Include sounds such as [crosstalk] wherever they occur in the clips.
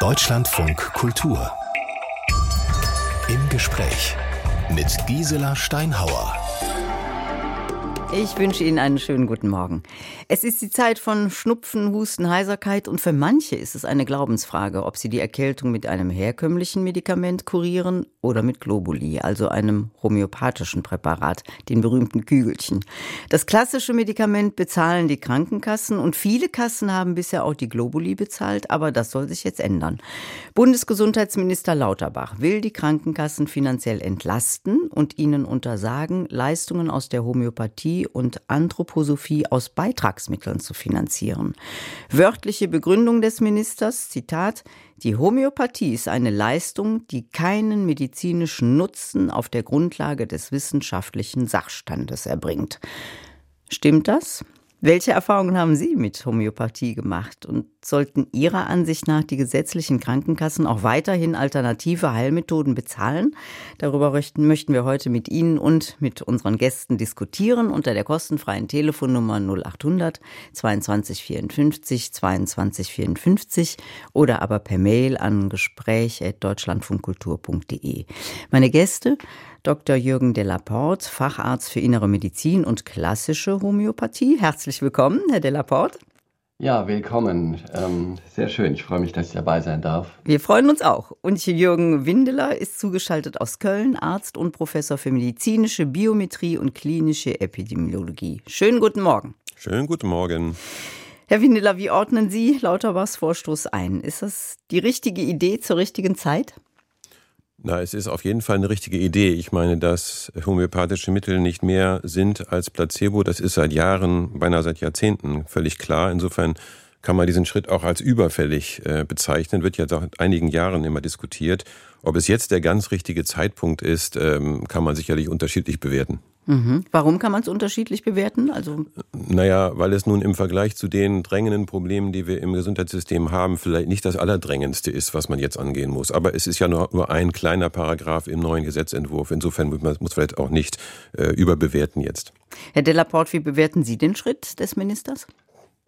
Deutschlandfunk Kultur. Im Gespräch mit Gisela Steinhauer. Ich wünsche Ihnen einen schönen guten Morgen. Es ist die Zeit von Schnupfen, Husten, Heiserkeit und für manche ist es eine Glaubensfrage, ob sie die Erkältung mit einem herkömmlichen Medikament kurieren oder mit Globuli, also einem homöopathischen Präparat, den berühmten Kügelchen. Das klassische Medikament bezahlen die Krankenkassen und viele Kassen haben bisher auch die Globuli bezahlt, aber das soll sich jetzt ändern. Bundesgesundheitsminister Lauterbach will die Krankenkassen finanziell entlasten und ihnen untersagen, Leistungen aus der Homöopathie und Anthroposophie aus Beitragsmitteln zu finanzieren. Wörtliche Begründung des Ministers, Zitat, die Homöopathie ist eine Leistung, die keinen medizinischen Nutzen auf der Grundlage des wissenschaftlichen Sachstandes erbringt. Stimmt das? Welche Erfahrungen haben Sie mit Homöopathie gemacht und sollten Ihrer Ansicht nach die gesetzlichen Krankenkassen auch weiterhin alternative Heilmethoden bezahlen? Darüber möchten wir heute mit Ihnen und mit unseren Gästen diskutieren unter der kostenfreien Telefonnummer 0800 22 54 22 54 oder aber per Mail an gespräch.deutschlandfunkkultur.de. Meine Gäste Dr. Jürgen Delaporte, Facharzt für Innere Medizin und klassische Homöopathie. Herzlich willkommen, Herr Delaporte. Ja, willkommen. Ähm, sehr schön. Ich freue mich, dass ich dabei sein darf. Wir freuen uns auch. Und Jürgen Windeler ist zugeschaltet aus Köln, Arzt und Professor für medizinische Biometrie und klinische Epidemiologie. Schönen guten Morgen. Schönen guten Morgen. Herr Windeler, wie ordnen Sie Lauterbachs Vorstoß ein? Ist das die richtige Idee zur richtigen Zeit? Na, es ist auf jeden Fall eine richtige Idee. Ich meine, dass homöopathische Mittel nicht mehr sind als Placebo, das ist seit Jahren, beinahe seit Jahrzehnten völlig klar. Insofern kann man diesen Schritt auch als überfällig äh, bezeichnen, wird ja seit einigen Jahren immer diskutiert. Ob es jetzt der ganz richtige Zeitpunkt ist, ähm, kann man sicherlich unterschiedlich bewerten. Mhm. Warum kann man es unterschiedlich bewerten? Also naja, weil es nun im Vergleich zu den drängenden Problemen, die wir im Gesundheitssystem haben, vielleicht nicht das allerdrängendste ist, was man jetzt angehen muss. Aber es ist ja nur, nur ein kleiner Paragraph im neuen Gesetzentwurf. Insofern muss man muss vielleicht auch nicht äh, überbewerten jetzt. Herr Delaporte, wie bewerten Sie den Schritt des Ministers?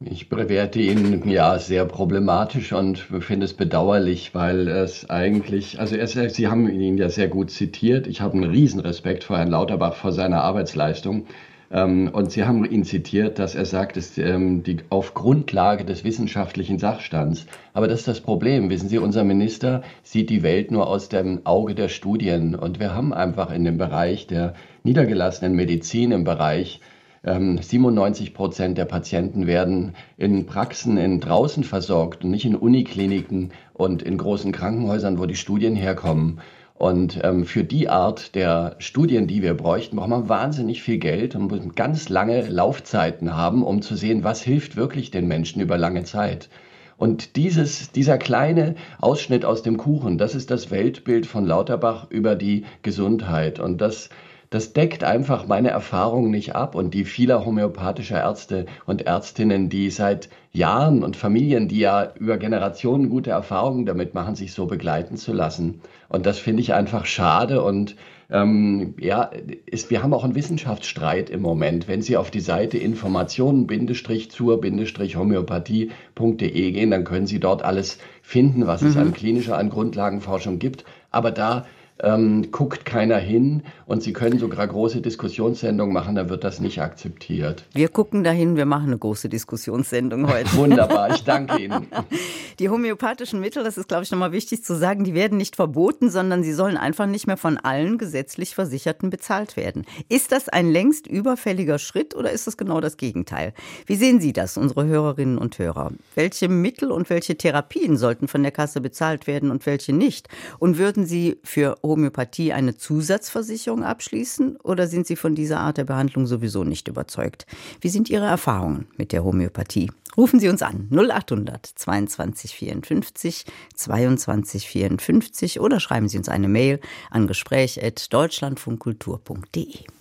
Ich bewerte ihn ja sehr problematisch und finde es bedauerlich, weil es eigentlich, also er, Sie haben ihn ja sehr gut zitiert. Ich habe einen Riesenrespekt vor Herrn Lauterbach vor seiner Arbeitsleistung. Ähm, und Sie haben ihn zitiert, dass er sagt, es ähm, die auf Grundlage des wissenschaftlichen Sachstands. Aber das ist das Problem. Wissen Sie, unser Minister sieht die Welt nur aus dem Auge der Studien. Und wir haben einfach in dem Bereich der niedergelassenen Medizin, im Bereich 97 ähm, Prozent der Patienten werden in Praxen in draußen versorgt und nicht in Unikliniken und in großen Krankenhäusern, wo die Studien herkommen. Und ähm, für die Art der Studien, die wir bräuchten, braucht man wahnsinnig viel Geld und muss ganz lange Laufzeiten haben, um zu sehen, was hilft wirklich den Menschen über lange Zeit. Und dieses, dieser kleine Ausschnitt aus dem Kuchen, das ist das Weltbild von Lauterbach über die Gesundheit. Und das das deckt einfach meine Erfahrungen nicht ab und die vieler homöopathischer Ärzte und Ärztinnen, die seit Jahren und Familien, die ja über Generationen gute Erfahrungen damit machen, sich so begleiten zu lassen. Und das finde ich einfach schade und ähm, ja, ist, wir haben auch einen Wissenschaftsstreit im Moment. Wenn Sie auf die Seite informationen-zur-homöopathie.de gehen, dann können Sie dort alles finden, was mhm. es an klinischer, an Grundlagenforschung gibt. Aber da ähm, guckt keiner hin und Sie können sogar große Diskussionssendungen machen, da wird das nicht akzeptiert. Wir gucken dahin, wir machen eine große Diskussionssendung [laughs] heute. Wunderbar, ich danke Ihnen. [laughs] Die homöopathischen Mittel, das ist, glaube ich, nochmal wichtig zu sagen, die werden nicht verboten, sondern sie sollen einfach nicht mehr von allen gesetzlich Versicherten bezahlt werden. Ist das ein längst überfälliger Schritt oder ist das genau das Gegenteil? Wie sehen Sie das, unsere Hörerinnen und Hörer? Welche Mittel und welche Therapien sollten von der Kasse bezahlt werden und welche nicht? Und würden Sie für Homöopathie eine Zusatzversicherung abschließen oder sind Sie von dieser Art der Behandlung sowieso nicht überzeugt? Wie sind Ihre Erfahrungen mit der Homöopathie? Rufen Sie uns an 0800 22 54 22 54 oder schreiben Sie uns eine Mail an gespräch.deutschlandfunkkultur.de.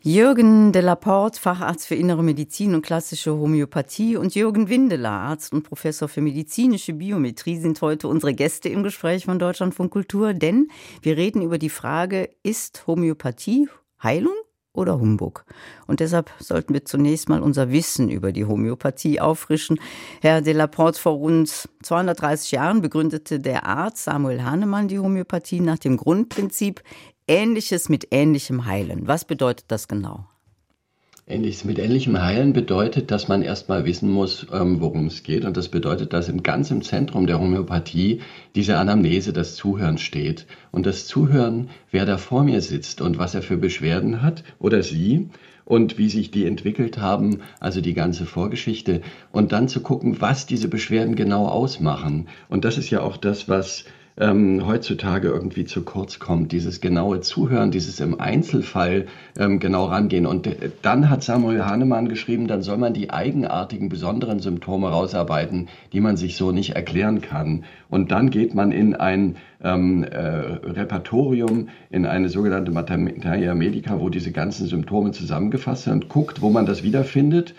Jürgen de Laporte, Facharzt für Innere Medizin und klassische Homöopathie und Jürgen Windeler, Arzt und Professor für medizinische Biometrie, sind heute unsere Gäste im Gespräch von Deutschlandfunk Kultur, denn wir reden über die Frage, ist Homöopathie Heilung oder Humbug. Und deshalb sollten wir zunächst mal unser Wissen über die Homöopathie auffrischen. Herr de la Porte, vor rund 230 Jahren begründete der Arzt Samuel Hahnemann die Homöopathie nach dem Grundprinzip Ähnliches mit Ähnlichem heilen. Was bedeutet das genau? Ähnliches mit ähnlichem Heilen bedeutet, dass man erstmal wissen muss, ähm, worum es geht. Und das bedeutet, dass im ganz Zentrum der Homöopathie diese Anamnese, das Zuhören steht. Und das Zuhören, wer da vor mir sitzt und was er für Beschwerden hat oder sie und wie sich die entwickelt haben, also die ganze Vorgeschichte. Und dann zu gucken, was diese Beschwerden genau ausmachen. Und das ist ja auch das, was ähm, heutzutage irgendwie zu kurz kommt. Dieses genaue Zuhören, dieses im Einzelfall ähm, genau rangehen. Und äh, dann hat Samuel Hahnemann geschrieben, dann soll man die eigenartigen, besonderen Symptome rausarbeiten, die man sich so nicht erklären kann. Und dann geht man in ein ähm, äh, Repertorium, in eine sogenannte Materia Medica, wo diese ganzen Symptome zusammengefasst sind und guckt, wo man das wiederfindet.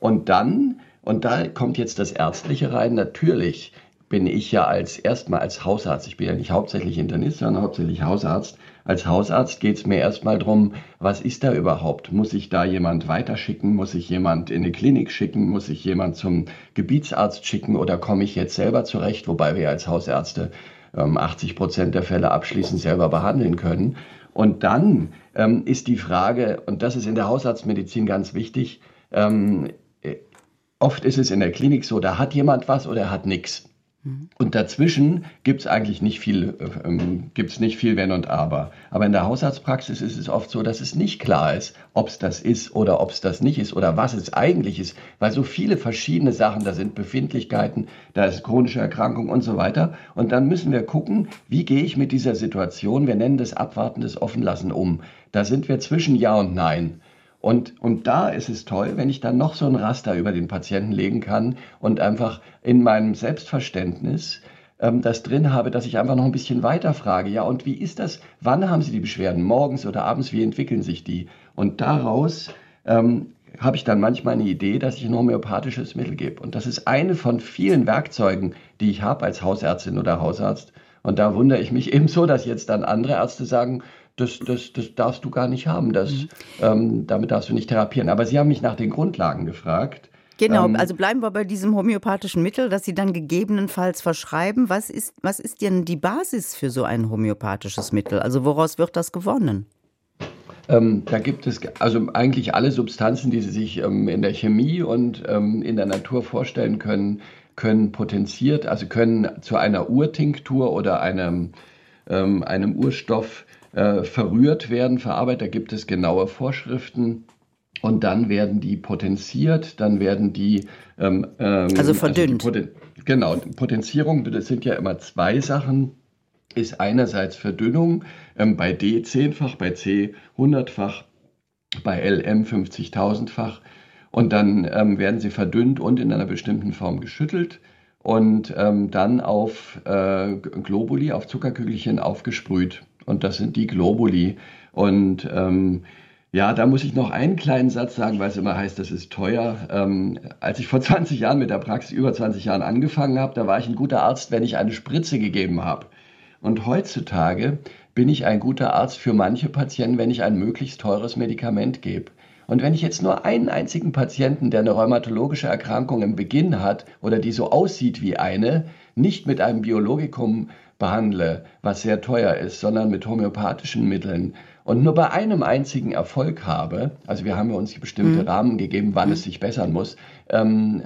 Und dann, und da kommt jetzt das Ärztliche rein, natürlich bin ich ja als erstmal als Hausarzt, ich bin ja nicht hauptsächlich Internist, sondern hauptsächlich Hausarzt. Als Hausarzt geht es mir erstmal darum, was ist da überhaupt? Muss ich da jemand weiterschicken? Muss ich jemand in eine Klinik schicken? Muss ich jemand zum Gebietsarzt schicken oder komme ich jetzt selber zurecht? Wobei wir als Hausärzte ähm, 80 Prozent der Fälle abschließend selber behandeln können. Und dann ähm, ist die Frage, und das ist in der Hausarztmedizin ganz wichtig, ähm, äh, oft ist es in der Klinik so, da hat jemand was oder er hat nichts. Und dazwischen gibt es eigentlich nicht viel, äh, ähm, gibt's nicht viel Wenn und Aber. Aber in der Hausarztpraxis ist es oft so, dass es nicht klar ist, ob es das ist oder ob es das nicht ist oder was es eigentlich ist, weil so viele verschiedene Sachen, da sind Befindlichkeiten, da ist chronische Erkrankung und so weiter. Und dann müssen wir gucken, wie gehe ich mit dieser Situation, wir nennen das Abwartendes Offenlassen um. Da sind wir zwischen Ja und Nein. Und, und da ist es toll, wenn ich dann noch so ein Raster über den Patienten legen kann und einfach in meinem Selbstverständnis ähm, das drin habe, dass ich einfach noch ein bisschen weiter frage. Ja, und wie ist das? Wann haben Sie die Beschwerden? Morgens oder abends? Wie entwickeln sich die? Und daraus ähm, habe ich dann manchmal eine Idee, dass ich ein homöopathisches Mittel gebe. Und das ist eine von vielen Werkzeugen, die ich habe als Hausärztin oder Hausarzt. Und da wundere ich mich [laughs] ebenso, dass jetzt dann andere Ärzte sagen, das, das, das darfst du gar nicht haben, das, mhm. ähm, damit darfst du nicht therapieren. Aber Sie haben mich nach den Grundlagen gefragt. Genau, ähm, also bleiben wir bei diesem homöopathischen Mittel, das Sie dann gegebenenfalls verschreiben. Was ist, was ist denn die Basis für so ein homöopathisches Mittel? Also woraus wird das gewonnen? Ähm, da gibt es also eigentlich alle Substanzen, die Sie sich ähm, in der Chemie und ähm, in der Natur vorstellen können, können potenziert, also können zu einer Urtinktur oder einem, ähm, einem Urstoff äh, verrührt werden, verarbeitet. Da gibt es genaue Vorschriften. Und dann werden die potenziert, dann werden die. Ähm, ähm also verdünnt. Also Poten genau, Potenzierung, das sind ja immer zwei Sachen. Ist einerseits Verdünnung ähm, bei D zehnfach, bei C hundertfach, bei LM 50.000-fach. Und dann ähm, werden sie verdünnt und in einer bestimmten Form geschüttelt und ähm, dann auf äh, Globuli, auf Zuckerkügelchen aufgesprüht. Und das sind die Globuli. Und ähm, ja, da muss ich noch einen kleinen Satz sagen, weil es immer heißt, das ist teuer. Ähm, als ich vor [laughs] 20 Jahren mit der Praxis, über 20 Jahren angefangen habe, da war ich ein guter Arzt, wenn ich eine Spritze gegeben habe. Und heutzutage bin ich ein guter Arzt für manche Patienten, wenn ich ein möglichst teures Medikament gebe. Und wenn ich jetzt nur einen einzigen Patienten, der eine rheumatologische Erkrankung im Beginn hat oder die so aussieht wie eine, nicht mit einem Biologikum behandle, was sehr teuer ist, sondern mit homöopathischen Mitteln und nur bei einem einzigen Erfolg habe, also wir haben ja uns bestimmte mhm. Rahmen gegeben, wann mhm. es sich bessern muss, ähm,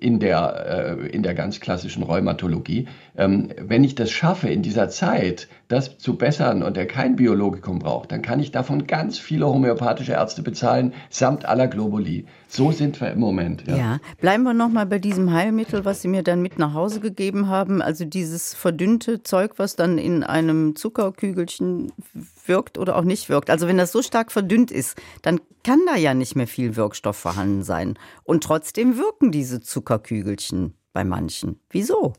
in, der, äh, in der ganz klassischen Rheumatologie. Ähm, wenn ich das schaffe, in dieser Zeit das zu bessern und er kein Biologikum braucht, dann kann ich davon ganz viele homöopathische Ärzte bezahlen, samt aller Globuli. So sind wir im Moment. Ja, ja. bleiben wir nochmal bei diesem Heilmittel, was Sie mir dann mit nach Hause gegeben haben. Also dieses verdünnte Zeug, was dann in einem Zuckerkügelchen wirkt oder auch nicht wirkt. Also wenn das so stark verdünnt ist, dann kann da ja nicht mehr viel Wirkstoff vorhanden sein. Und trotzdem wirken diese Zuckerkügelchen bei manchen. Wieso?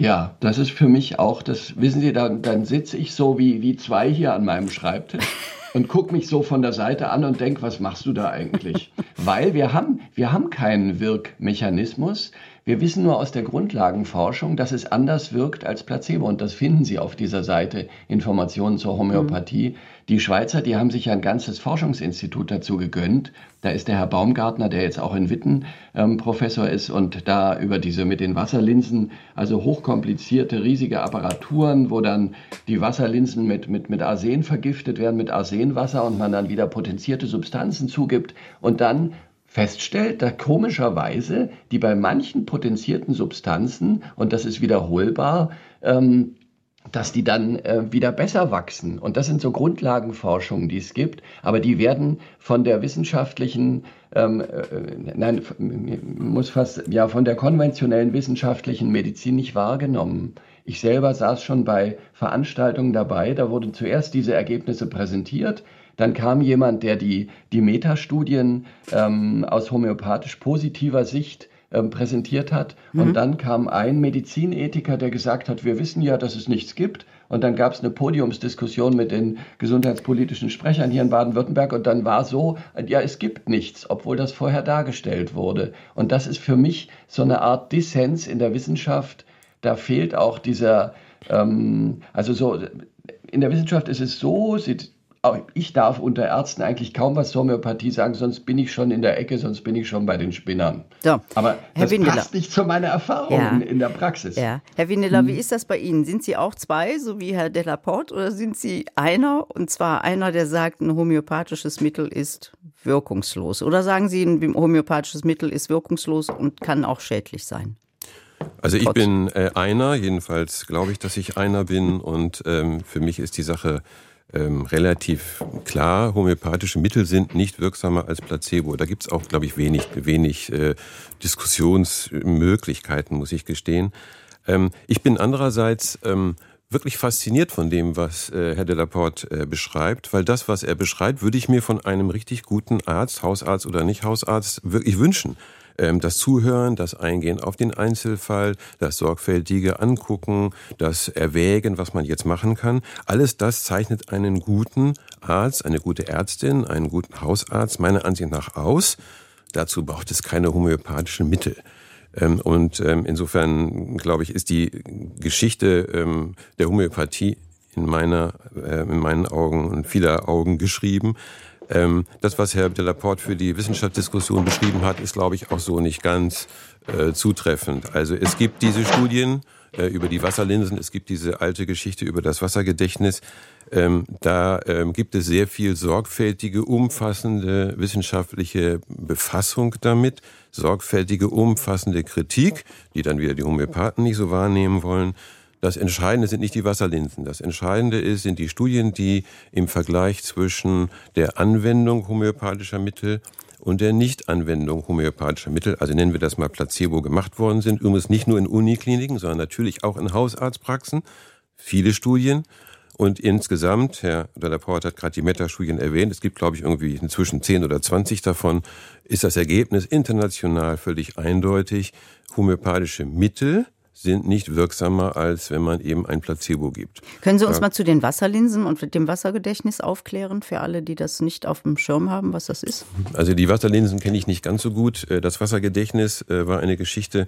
Ja, das ist für mich auch, das wissen Sie, dann, dann sitze ich so wie, wie zwei hier an meinem Schreibtisch [laughs] und gucke mich so von der Seite an und denke, was machst du da eigentlich? [laughs] Weil wir haben, wir haben keinen Wirkmechanismus. Wir wissen nur aus der Grundlagenforschung, dass es anders wirkt als Placebo. Und das finden Sie auf dieser Seite Informationen zur Homöopathie. Mhm. Die Schweizer, die haben sich ein ganzes Forschungsinstitut dazu gegönnt. Da ist der Herr Baumgartner, der jetzt auch in Witten ähm, Professor ist und da über diese mit den Wasserlinsen, also hochkomplizierte, riesige Apparaturen, wo dann die Wasserlinsen mit, mit, mit Arsen vergiftet werden, mit Arsenwasser und man dann wieder potenzierte Substanzen zugibt und dann feststellt, dass komischerweise die bei manchen potenzierten Substanzen, und das ist wiederholbar, ähm, dass die dann äh, wieder besser wachsen. Und das sind so Grundlagenforschungen, die es gibt, aber die werden von der wissenschaftlichen, ähm, äh, nein, muss fast, ja, von der konventionellen wissenschaftlichen Medizin nicht wahrgenommen. Ich selber saß schon bei Veranstaltungen dabei, da wurden zuerst diese Ergebnisse präsentiert, dann kam jemand, der die, die Metastudien ähm, aus homöopathisch positiver Sicht ähm, präsentiert hat. Mhm. Und dann kam ein Medizinethiker, der gesagt hat, wir wissen ja, dass es nichts gibt. Und dann gab es eine Podiumsdiskussion mit den gesundheitspolitischen Sprechern hier in Baden-Württemberg. Und dann war so, ja, es gibt nichts, obwohl das vorher dargestellt wurde. Und das ist für mich so eine Art Dissens in der Wissenschaft. Da fehlt auch dieser, ähm, also so, in der Wissenschaft ist es so, sieht ich darf unter Ärzten eigentlich kaum was zur Homöopathie sagen, sonst bin ich schon in der Ecke, sonst bin ich schon bei den Spinnern. So, Aber Herr das Windeler. passt nicht zu meiner Erfahrung ja. in der Praxis. Ja. Herr Windeler, hm. wie ist das bei Ihnen? Sind Sie auch zwei, so wie Herr Delaporte, oder sind Sie einer, und zwar einer, der sagt, ein homöopathisches Mittel ist wirkungslos? Oder sagen Sie, ein homöopathisches Mittel ist wirkungslos und kann auch schädlich sein? Also ich bin äh, einer, jedenfalls glaube ich, dass ich einer bin und ähm, für mich ist die Sache ähm, relativ klar, homöopathische Mittel sind nicht wirksamer als Placebo. Da gibt's auch, glaube ich, wenig, wenig äh, Diskussionsmöglichkeiten, muss ich gestehen. Ähm, ich bin andererseits ähm, wirklich fasziniert von dem, was äh, Herr Delaporte äh, beschreibt, weil das, was er beschreibt, würde ich mir von einem richtig guten Arzt, Hausarzt oder nicht Hausarzt, wirklich wünschen das Zuhören, das Eingehen auf den Einzelfall, das sorgfältige Angucken, das Erwägen, was man jetzt machen kann. Alles das zeichnet einen guten Arzt, eine gute Ärztin, einen guten Hausarzt meiner Ansicht nach aus. Dazu braucht es keine homöopathischen Mittel. Ähm, und ähm, insofern, glaube ich, ist die Geschichte ähm, der Homöopathie in meiner, äh, in meinen Augen und vieler Augen geschrieben. Ähm, das, was Herr Delaporte für die Wissenschaftsdiskussion beschrieben hat, ist, glaube ich, auch so nicht ganz äh, zutreffend. Also es gibt diese Studien äh, über die Wasserlinsen, es gibt diese alte Geschichte über das Wassergedächtnis. Ähm, da ähm, gibt es sehr viel sorgfältige, umfassende wissenschaftliche Befassung damit, sorgfältige, umfassende Kritik, die dann wieder die Homöopathen nicht so wahrnehmen wollen. Das Entscheidende sind nicht die Wasserlinsen. Das Entscheidende ist, sind die Studien, die im Vergleich zwischen der Anwendung homöopathischer Mittel und der Nichtanwendung homöopathischer Mittel, also nennen wir das mal Placebo, gemacht worden sind. Übrigens nicht nur in Unikliniken, sondern natürlich auch in Hausarztpraxen. Viele Studien. Und insgesamt, Herr Dallaport hat gerade die Metastudien erwähnt, es gibt, glaube ich, irgendwie inzwischen 10 oder 20 davon, ist das Ergebnis international völlig eindeutig. Homöopathische Mittel sind nicht wirksamer, als wenn man eben ein Placebo gibt. Können Sie uns mal zu den Wasserlinsen und dem Wassergedächtnis aufklären, für alle, die das nicht auf dem Schirm haben, was das ist? Also die Wasserlinsen kenne ich nicht ganz so gut. Äh, das Wassergedächtnis äh, war eine Geschichte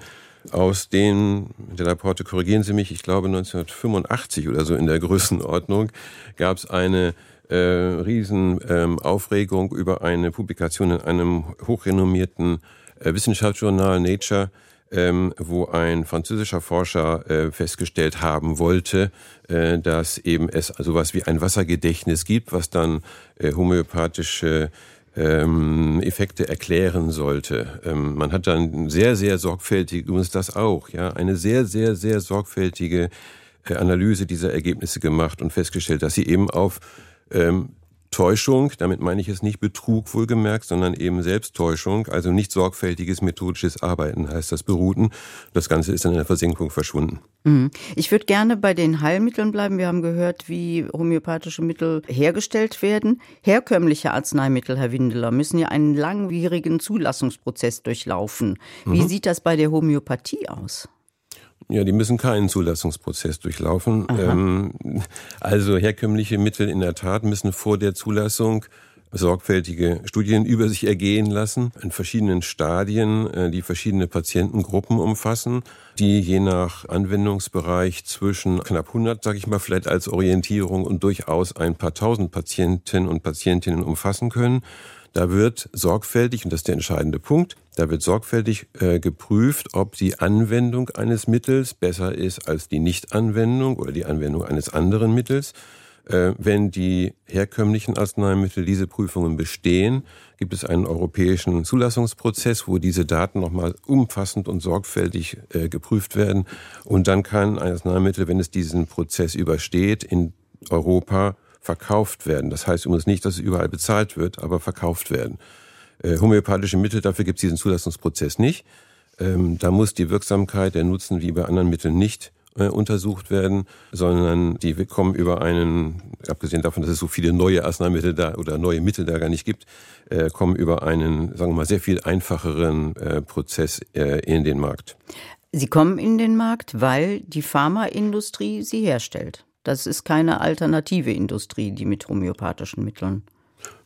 aus den, der Rapporte korrigieren Sie mich, ich glaube 1985 oder so in der Größenordnung, gab es eine äh, Riesenaufregung ähm, über eine Publikation in einem hochrenommierten äh, Wissenschaftsjournal Nature, ähm, wo ein französischer Forscher äh, festgestellt haben wollte, äh, dass eben es sowas wie ein Wassergedächtnis gibt, was dann äh, homöopathische ähm, Effekte erklären sollte. Ähm, man hat dann sehr, sehr sorgfältig, übrigens das auch, ja, eine sehr, sehr, sehr sorgfältige äh, Analyse dieser Ergebnisse gemacht und festgestellt, dass sie eben auf ähm, Täuschung, damit meine ich es nicht Betrug wohlgemerkt, sondern eben Selbsttäuschung, also nicht sorgfältiges methodisches Arbeiten heißt das beruhten. Das Ganze ist dann in der Versenkung verschwunden. Mhm. Ich würde gerne bei den Heilmitteln bleiben. Wir haben gehört, wie homöopathische Mittel hergestellt werden. Herkömmliche Arzneimittel, Herr Windeler, müssen ja einen langwierigen Zulassungsprozess durchlaufen. Wie mhm. sieht das bei der Homöopathie aus? Ja, die müssen keinen Zulassungsprozess durchlaufen. Ähm, also herkömmliche Mittel in der Tat müssen vor der Zulassung sorgfältige Studien über sich ergehen lassen, in verschiedenen Stadien, äh, die verschiedene Patientengruppen umfassen, die je nach Anwendungsbereich zwischen knapp 100, sage ich mal, vielleicht als Orientierung und durchaus ein paar tausend Patienten und Patientinnen umfassen können. Da wird sorgfältig, und das ist der entscheidende Punkt, da wird sorgfältig äh, geprüft, ob die Anwendung eines Mittels besser ist als die Nichtanwendung oder die Anwendung eines anderen Mittels. Äh, wenn die herkömmlichen Arzneimittel diese Prüfungen bestehen, gibt es einen europäischen Zulassungsprozess, wo diese Daten nochmal umfassend und sorgfältig äh, geprüft werden. Und dann kann ein Arzneimittel, wenn es diesen Prozess übersteht, in Europa verkauft werden. Das heißt übrigens nicht, dass es überall bezahlt wird, aber verkauft werden. Äh, homöopathische Mittel, dafür gibt es diesen Zulassungsprozess nicht. Ähm, da muss die Wirksamkeit, der Nutzen wie bei anderen Mitteln nicht äh, untersucht werden, sondern die kommen über einen, abgesehen davon, dass es so viele neue Arzneimittel da oder neue Mittel da gar nicht gibt, äh, kommen über einen, sagen wir mal, sehr viel einfacheren äh, Prozess in den Markt. Sie kommen in den Markt, weil die Pharmaindustrie sie herstellt. Das ist keine alternative Industrie, die mit homöopathischen Mitteln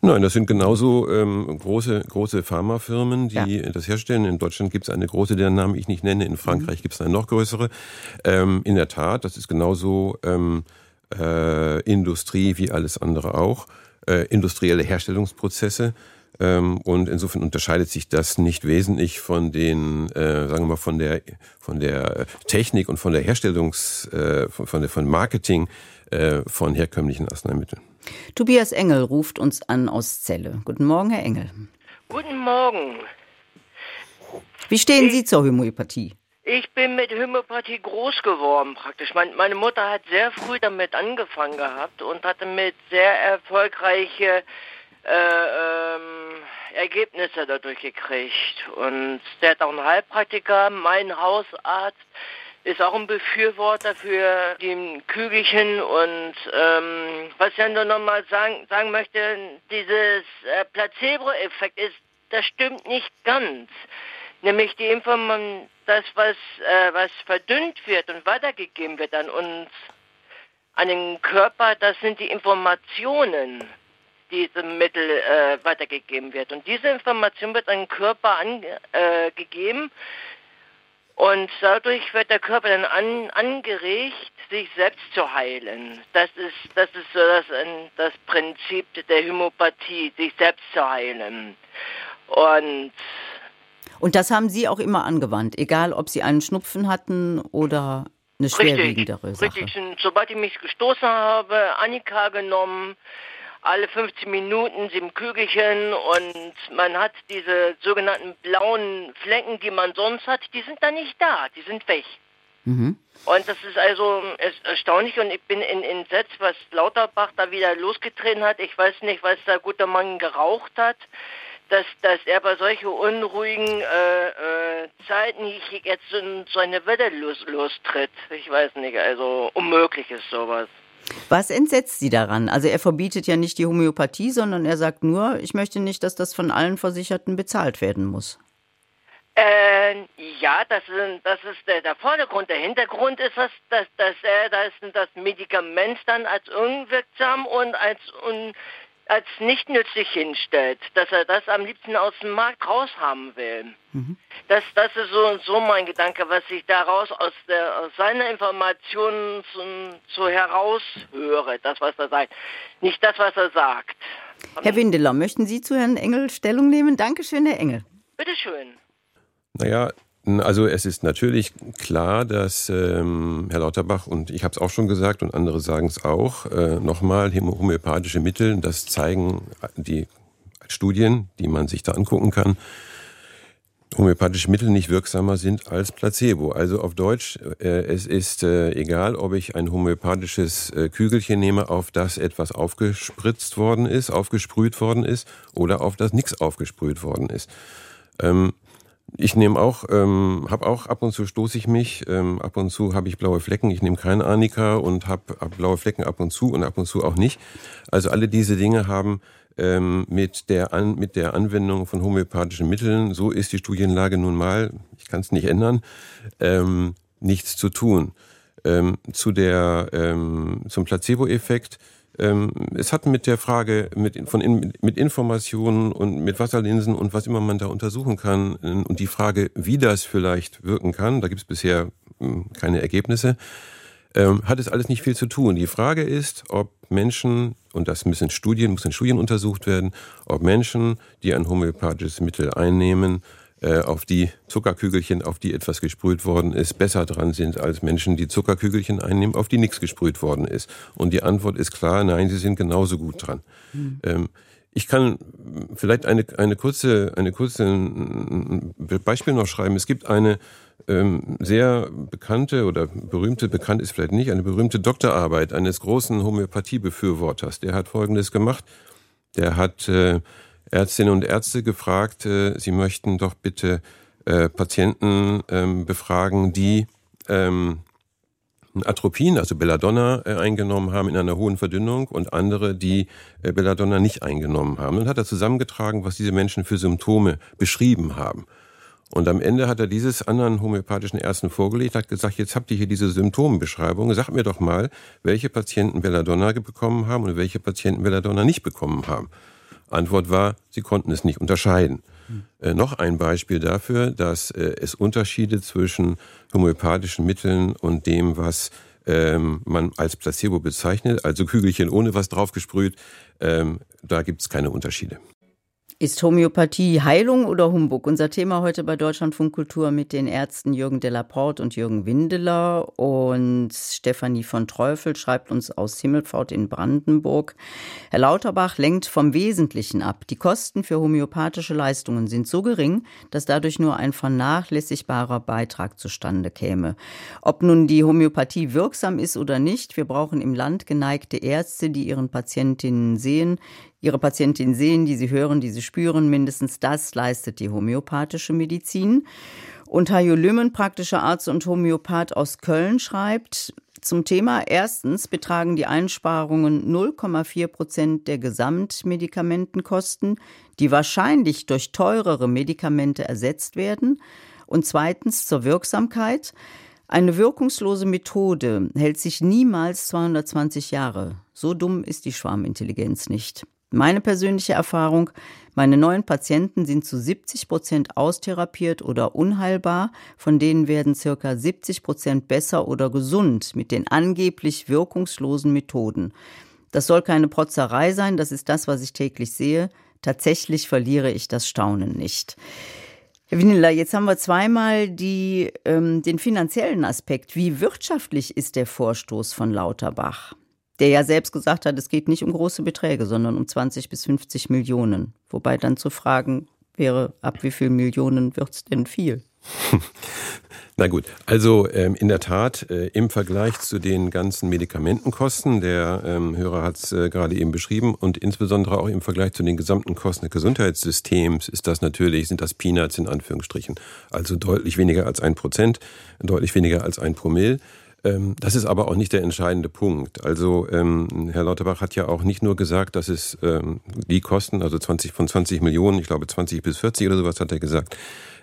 Nein, das sind genauso ähm, große, große Pharmafirmen, die ja. das herstellen. In Deutschland gibt es eine große, deren Namen ich nicht nenne. In Frankreich mhm. gibt es eine noch größere. Ähm, in der Tat, das ist genauso ähm, äh, Industrie wie alles andere auch. Äh, industrielle Herstellungsprozesse. Ähm, und insofern unterscheidet sich das nicht wesentlich von den, äh, sagen wir mal, von der, von der Technik und von der Herstellungs, äh, von, von der, von Marketing äh, von herkömmlichen Arzneimitteln. Tobias Engel ruft uns an aus Celle. Guten Morgen, Herr Engel. Guten Morgen. Wie stehen ich, Sie zur Homöopathie? Ich bin mit Homöopathie groß geworden praktisch. Mein, meine Mutter hat sehr früh damit angefangen gehabt und hatte mit sehr erfolgreiche äh, ähm, Ergebnisse dadurch gekriegt. Und sie hat auch einen Heilpraktiker, mein Hausarzt ist auch ein Befürworter für die Kügelchen und ähm, was ich nur nochmal sagen, sagen möchte, dieses äh, Placebo-Effekt ist, das stimmt nicht ganz. Nämlich die Information, das, was, äh, was verdünnt wird und weitergegeben wird an uns, an den Körper, das sind die Informationen, diesem Mittel äh, weitergegeben wird. Und diese Information wird an den Körper angegeben. Äh, und dadurch wird der Körper dann an, angeregt, sich selbst zu heilen. Das ist, das ist so das, das Prinzip der Homöopathie, sich selbst zu heilen. Und und das haben Sie auch immer angewandt, egal ob Sie einen Schnupfen hatten oder eine schwerwiegendere richtig, Sache. Richtig, sobald ich mich gestoßen habe, Annika genommen, alle 15 Minuten sieben Kügelchen und man hat diese sogenannten blauen Flecken, die man sonst hat, die sind da nicht da, die sind weg. Mhm. Und das ist also erstaunlich und ich bin in entsetzt, was Lauterbach da wieder losgetreten hat. Ich weiß nicht, was der gute Mann geraucht hat, dass, dass er bei solchen unruhigen äh, äh, Zeiten jetzt so, so eine Welle los, lostritt. Ich weiß nicht, also unmöglich ist sowas. Was entsetzt Sie daran? Also er verbietet ja nicht die Homöopathie, sondern er sagt nur, ich möchte nicht, dass das von allen Versicherten bezahlt werden muss. Äh, ja, das ist, das ist der, der Vordergrund. Der Hintergrund ist, dass, dass, dass er das, das Medikament dann als unwirksam und als un, als nicht nützlich hinstellt, dass er das am liebsten aus dem Markt raushaben will. Mhm. Das, das ist so, so mein Gedanke, was ich daraus aus, der, aus seiner Information so, so heraushöre, das, was er sagt. Nicht das, was er sagt. Herr Windeler, möchten Sie zu Herrn Engel Stellung nehmen? Dankeschön, Herr Engel. Bitteschön. Naja, also es ist natürlich klar, dass ähm, Herr Lauterbach und ich habe es auch schon gesagt und andere sagen es auch, äh, nochmal homöopathische Mittel, das zeigen die Studien, die man sich da angucken kann, homöopathische Mittel nicht wirksamer sind als Placebo. Also auf Deutsch, äh, es ist äh, egal, ob ich ein homöopathisches äh, Kügelchen nehme, auf das etwas aufgespritzt worden ist, aufgesprüht worden ist oder auf das nichts aufgesprüht worden ist. Ähm, ich nehme auch, ähm, habe auch ab und zu stoße ich mich, ähm, ab und zu habe ich blaue Flecken. Ich nehme keine Arnika und habe hab blaue Flecken ab und zu und ab und zu auch nicht. Also alle diese Dinge haben ähm, mit, der An mit der Anwendung von homöopathischen Mitteln, so ist die Studienlage nun mal, ich kann es nicht ändern, ähm, nichts zu tun. Ähm, zu der, ähm, zum Placebo-Effekt. Ähm, es hat mit der Frage mit, von mit Informationen und mit Wasserlinsen und was immer man da untersuchen kann äh, und die Frage, wie das vielleicht wirken kann, da gibt es bisher hm, keine Ergebnisse, ähm, hat es alles nicht viel zu tun. Die Frage ist, ob Menschen, und das müssen Studien, muss in Studien untersucht werden, ob Menschen, die ein homöopathisches Mittel einnehmen, auf die Zuckerkügelchen, auf die etwas gesprüht worden ist, besser dran sind als Menschen, die Zuckerkügelchen einnehmen, auf die nichts gesprüht worden ist. Und die Antwort ist klar, nein, sie sind genauso gut dran. Mhm. Ich kann vielleicht eine, eine kurze, eine kurze Beispiel noch schreiben. Es gibt eine ähm, sehr bekannte oder berühmte, bekannt ist vielleicht nicht, eine berühmte Doktorarbeit eines großen Homöopathiebefürworters. Der hat Folgendes gemacht. Der hat äh, Ärztinnen und Ärzte gefragt, äh, sie möchten doch bitte äh, Patienten ähm, befragen, die ähm, Atropin, also Belladonna, äh, eingenommen haben in einer hohen Verdünnung und andere, die äh, Belladonna nicht eingenommen haben. Und hat er zusammengetragen, was diese Menschen für Symptome beschrieben haben. Und am Ende hat er dieses anderen homöopathischen Ärzten vorgelegt, hat gesagt, jetzt habt ihr hier diese Symptombeschreibung, sagt mir doch mal, welche Patienten Belladonna bekommen haben und welche Patienten Belladonna nicht bekommen haben. Antwort war, sie konnten es nicht unterscheiden. Hm. Äh, noch ein Beispiel dafür, dass äh, es Unterschiede zwischen homöopathischen Mitteln und dem, was ähm, man als Placebo bezeichnet, also Kügelchen ohne was draufgesprüht, ähm, da gibt es keine Unterschiede. Ist Homöopathie Heilung oder Humbug? Unser Thema heute bei Deutschlandfunk Kultur mit den Ärzten Jürgen Delaporte und Jürgen Windeler. Und Stefanie von Treufel schreibt uns aus Himmelpfort in Brandenburg. Herr Lauterbach lenkt vom Wesentlichen ab. Die Kosten für homöopathische Leistungen sind so gering, dass dadurch nur ein vernachlässigbarer Beitrag zustande käme. Ob nun die Homöopathie wirksam ist oder nicht, wir brauchen im Land geneigte Ärzte, die ihren Patientinnen sehen, ihre Patientin sehen, die sie hören, die sie spüren. Mindestens das leistet die homöopathische Medizin. Und Hajo Lümmen, praktischer Arzt und Homöopath aus Köln, schreibt zum Thema, erstens betragen die Einsparungen 0,4 Prozent der Gesamtmedikamentenkosten, die wahrscheinlich durch teurere Medikamente ersetzt werden. Und zweitens zur Wirksamkeit. Eine wirkungslose Methode hält sich niemals 220 Jahre. So dumm ist die Schwarmintelligenz nicht. Meine persönliche Erfahrung, meine neuen Patienten sind zu 70 Prozent austherapiert oder unheilbar, von denen werden circa 70 Prozent besser oder gesund mit den angeblich wirkungslosen Methoden. Das soll keine Protzerei sein, das ist das, was ich täglich sehe. Tatsächlich verliere ich das Staunen nicht. Herr Winneler, jetzt haben wir zweimal die, ähm, den finanziellen Aspekt. Wie wirtschaftlich ist der Vorstoß von Lauterbach? Der ja selbst gesagt hat, es geht nicht um große Beträge, sondern um 20 bis 50 Millionen. Wobei dann zu fragen wäre, ab wie viel Millionen wird es denn viel? [laughs] Na gut, also ähm, in der Tat äh, im Vergleich zu den ganzen Medikamentenkosten, der ähm, Hörer hat es äh, gerade eben beschrieben, und insbesondere auch im Vergleich zu den gesamten Kosten des Gesundheitssystems ist das natürlich, sind das Peanuts in Anführungsstrichen. Also deutlich weniger als ein Prozent, deutlich weniger als ein Promille. Ähm, das ist aber auch nicht der entscheidende Punkt. Also ähm, Herr Lauterbach hat ja auch nicht nur gesagt, dass es ähm, die Kosten, also 20 von 20 Millionen, ich glaube 20 bis 40 oder sowas hat er gesagt,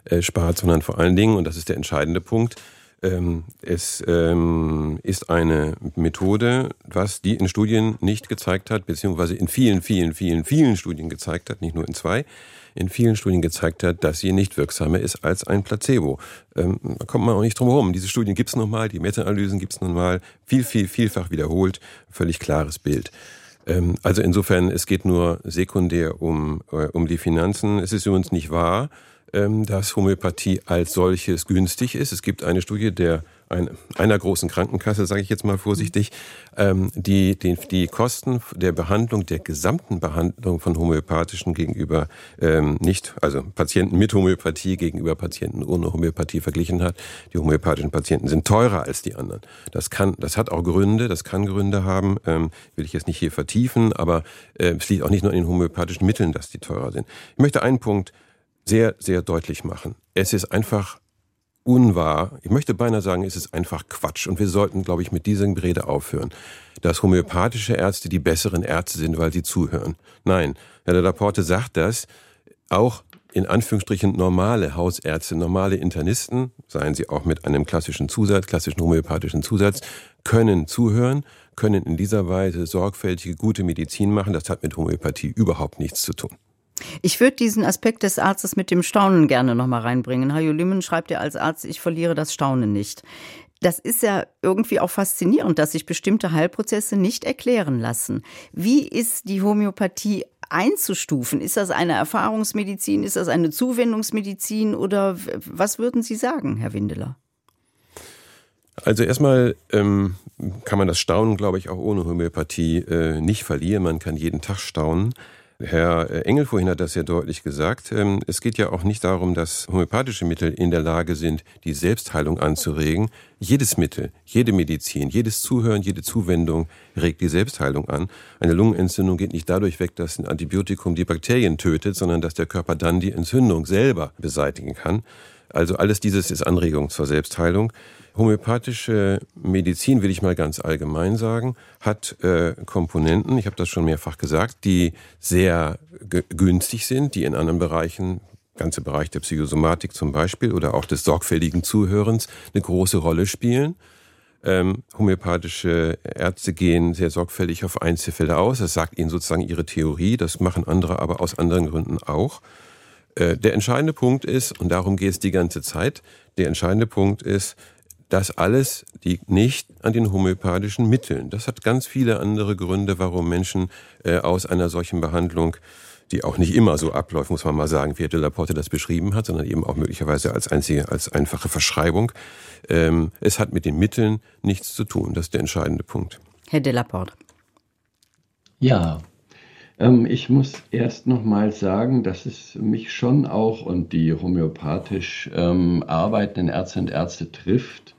äh, spart, sondern vor allen Dingen, und das ist der entscheidende Punkt, ähm, es ähm, ist eine Methode, was die in Studien nicht gezeigt hat, beziehungsweise in vielen, vielen, vielen, vielen Studien gezeigt hat, nicht nur in zwei, in vielen Studien gezeigt hat, dass sie nicht wirksamer ist als ein Placebo. Ähm, da kommt man auch nicht drum herum. Diese Studien gibt es nochmal, die Meta-Analysen gibt es nochmal, viel, viel, vielfach wiederholt, völlig klares Bild. Ähm, also insofern, es geht nur sekundär um, äh, um die Finanzen. Es ist übrigens nicht wahr, dass Homöopathie als solches günstig ist. Es gibt eine Studie der ein, einer großen Krankenkasse, sage ich jetzt mal vorsichtig, ähm, die, die die Kosten der Behandlung, der gesamten Behandlung von homöopathischen gegenüber ähm, nicht, also Patienten mit Homöopathie gegenüber Patienten ohne Homöopathie verglichen hat. Die homöopathischen Patienten sind teurer als die anderen. Das kann, das hat auch Gründe, das kann Gründe haben, ähm, will ich jetzt nicht hier vertiefen, aber äh, es liegt auch nicht nur in den homöopathischen Mitteln, dass die teurer sind. Ich möchte einen Punkt sehr, sehr deutlich machen. Es ist einfach unwahr. Ich möchte beinahe sagen, es ist einfach Quatsch. Und wir sollten, glaube ich, mit dieser Rede aufhören, dass homöopathische Ärzte die besseren Ärzte sind, weil sie zuhören. Nein, Herr de Laporte sagt das auch in Anführungsstrichen normale Hausärzte, normale Internisten, seien sie auch mit einem klassischen Zusatz, klassischen homöopathischen Zusatz, können zuhören, können in dieser Weise sorgfältige, gute Medizin machen. Das hat mit Homöopathie überhaupt nichts zu tun. Ich würde diesen Aspekt des Arztes mit dem Staunen gerne noch mal reinbringen. Hajo Limmen schreibt ja als Arzt, ich verliere das Staunen nicht. Das ist ja irgendwie auch faszinierend, dass sich bestimmte Heilprozesse nicht erklären lassen. Wie ist die Homöopathie einzustufen? Ist das eine Erfahrungsmedizin? Ist das eine Zuwendungsmedizin? Oder was würden Sie sagen, Herr Windeler? Also erstmal ähm, kann man das Staunen, glaube ich, auch ohne Homöopathie äh, nicht verlieren. Man kann jeden Tag staunen. Herr äh, Engel vorhin hat das sehr deutlich gesagt. Ähm, es geht ja auch nicht darum, dass homöopathische Mittel in der Lage sind, die Selbstheilung anzuregen. Jedes Mittel, jede Medizin, jedes Zuhören, jede Zuwendung regt die Selbstheilung an. Eine Lungenentzündung geht nicht dadurch weg, dass ein Antibiotikum die Bakterien tötet, sondern dass der Körper dann die Entzündung selber beseitigen kann. Also alles dieses ist Anregung zur Selbstheilung. Homöopathische Medizin, will ich mal ganz allgemein sagen, hat äh, Komponenten, ich habe das schon mehrfach gesagt, die sehr günstig sind, die in anderen Bereichen, ganze Bereich der Psychosomatik zum Beispiel oder auch des sorgfältigen Zuhörens, eine große Rolle spielen. Ähm, homöopathische Ärzte gehen sehr sorgfältig auf Einzelfälle aus. Das sagt ihnen sozusagen ihre Theorie. Das machen andere aber aus anderen Gründen auch. Äh, der entscheidende Punkt ist, und darum geht es die ganze Zeit, der entscheidende Punkt ist, das alles liegt nicht an den homöopathischen Mitteln. Das hat ganz viele andere Gründe, warum Menschen äh, aus einer solchen Behandlung, die auch nicht immer so abläuft, muss man mal sagen, wie Herr de la Porte das beschrieben hat, sondern eben auch möglicherweise als einzige, als einfache Verschreibung. Ähm, es hat mit den Mitteln nichts zu tun. Das ist der entscheidende Punkt. Herr de la Porte. Ja, ähm, ich muss erst noch mal sagen, dass es mich schon auch und die homöopathisch ähm, arbeitenden Ärzte und Ärzte trifft,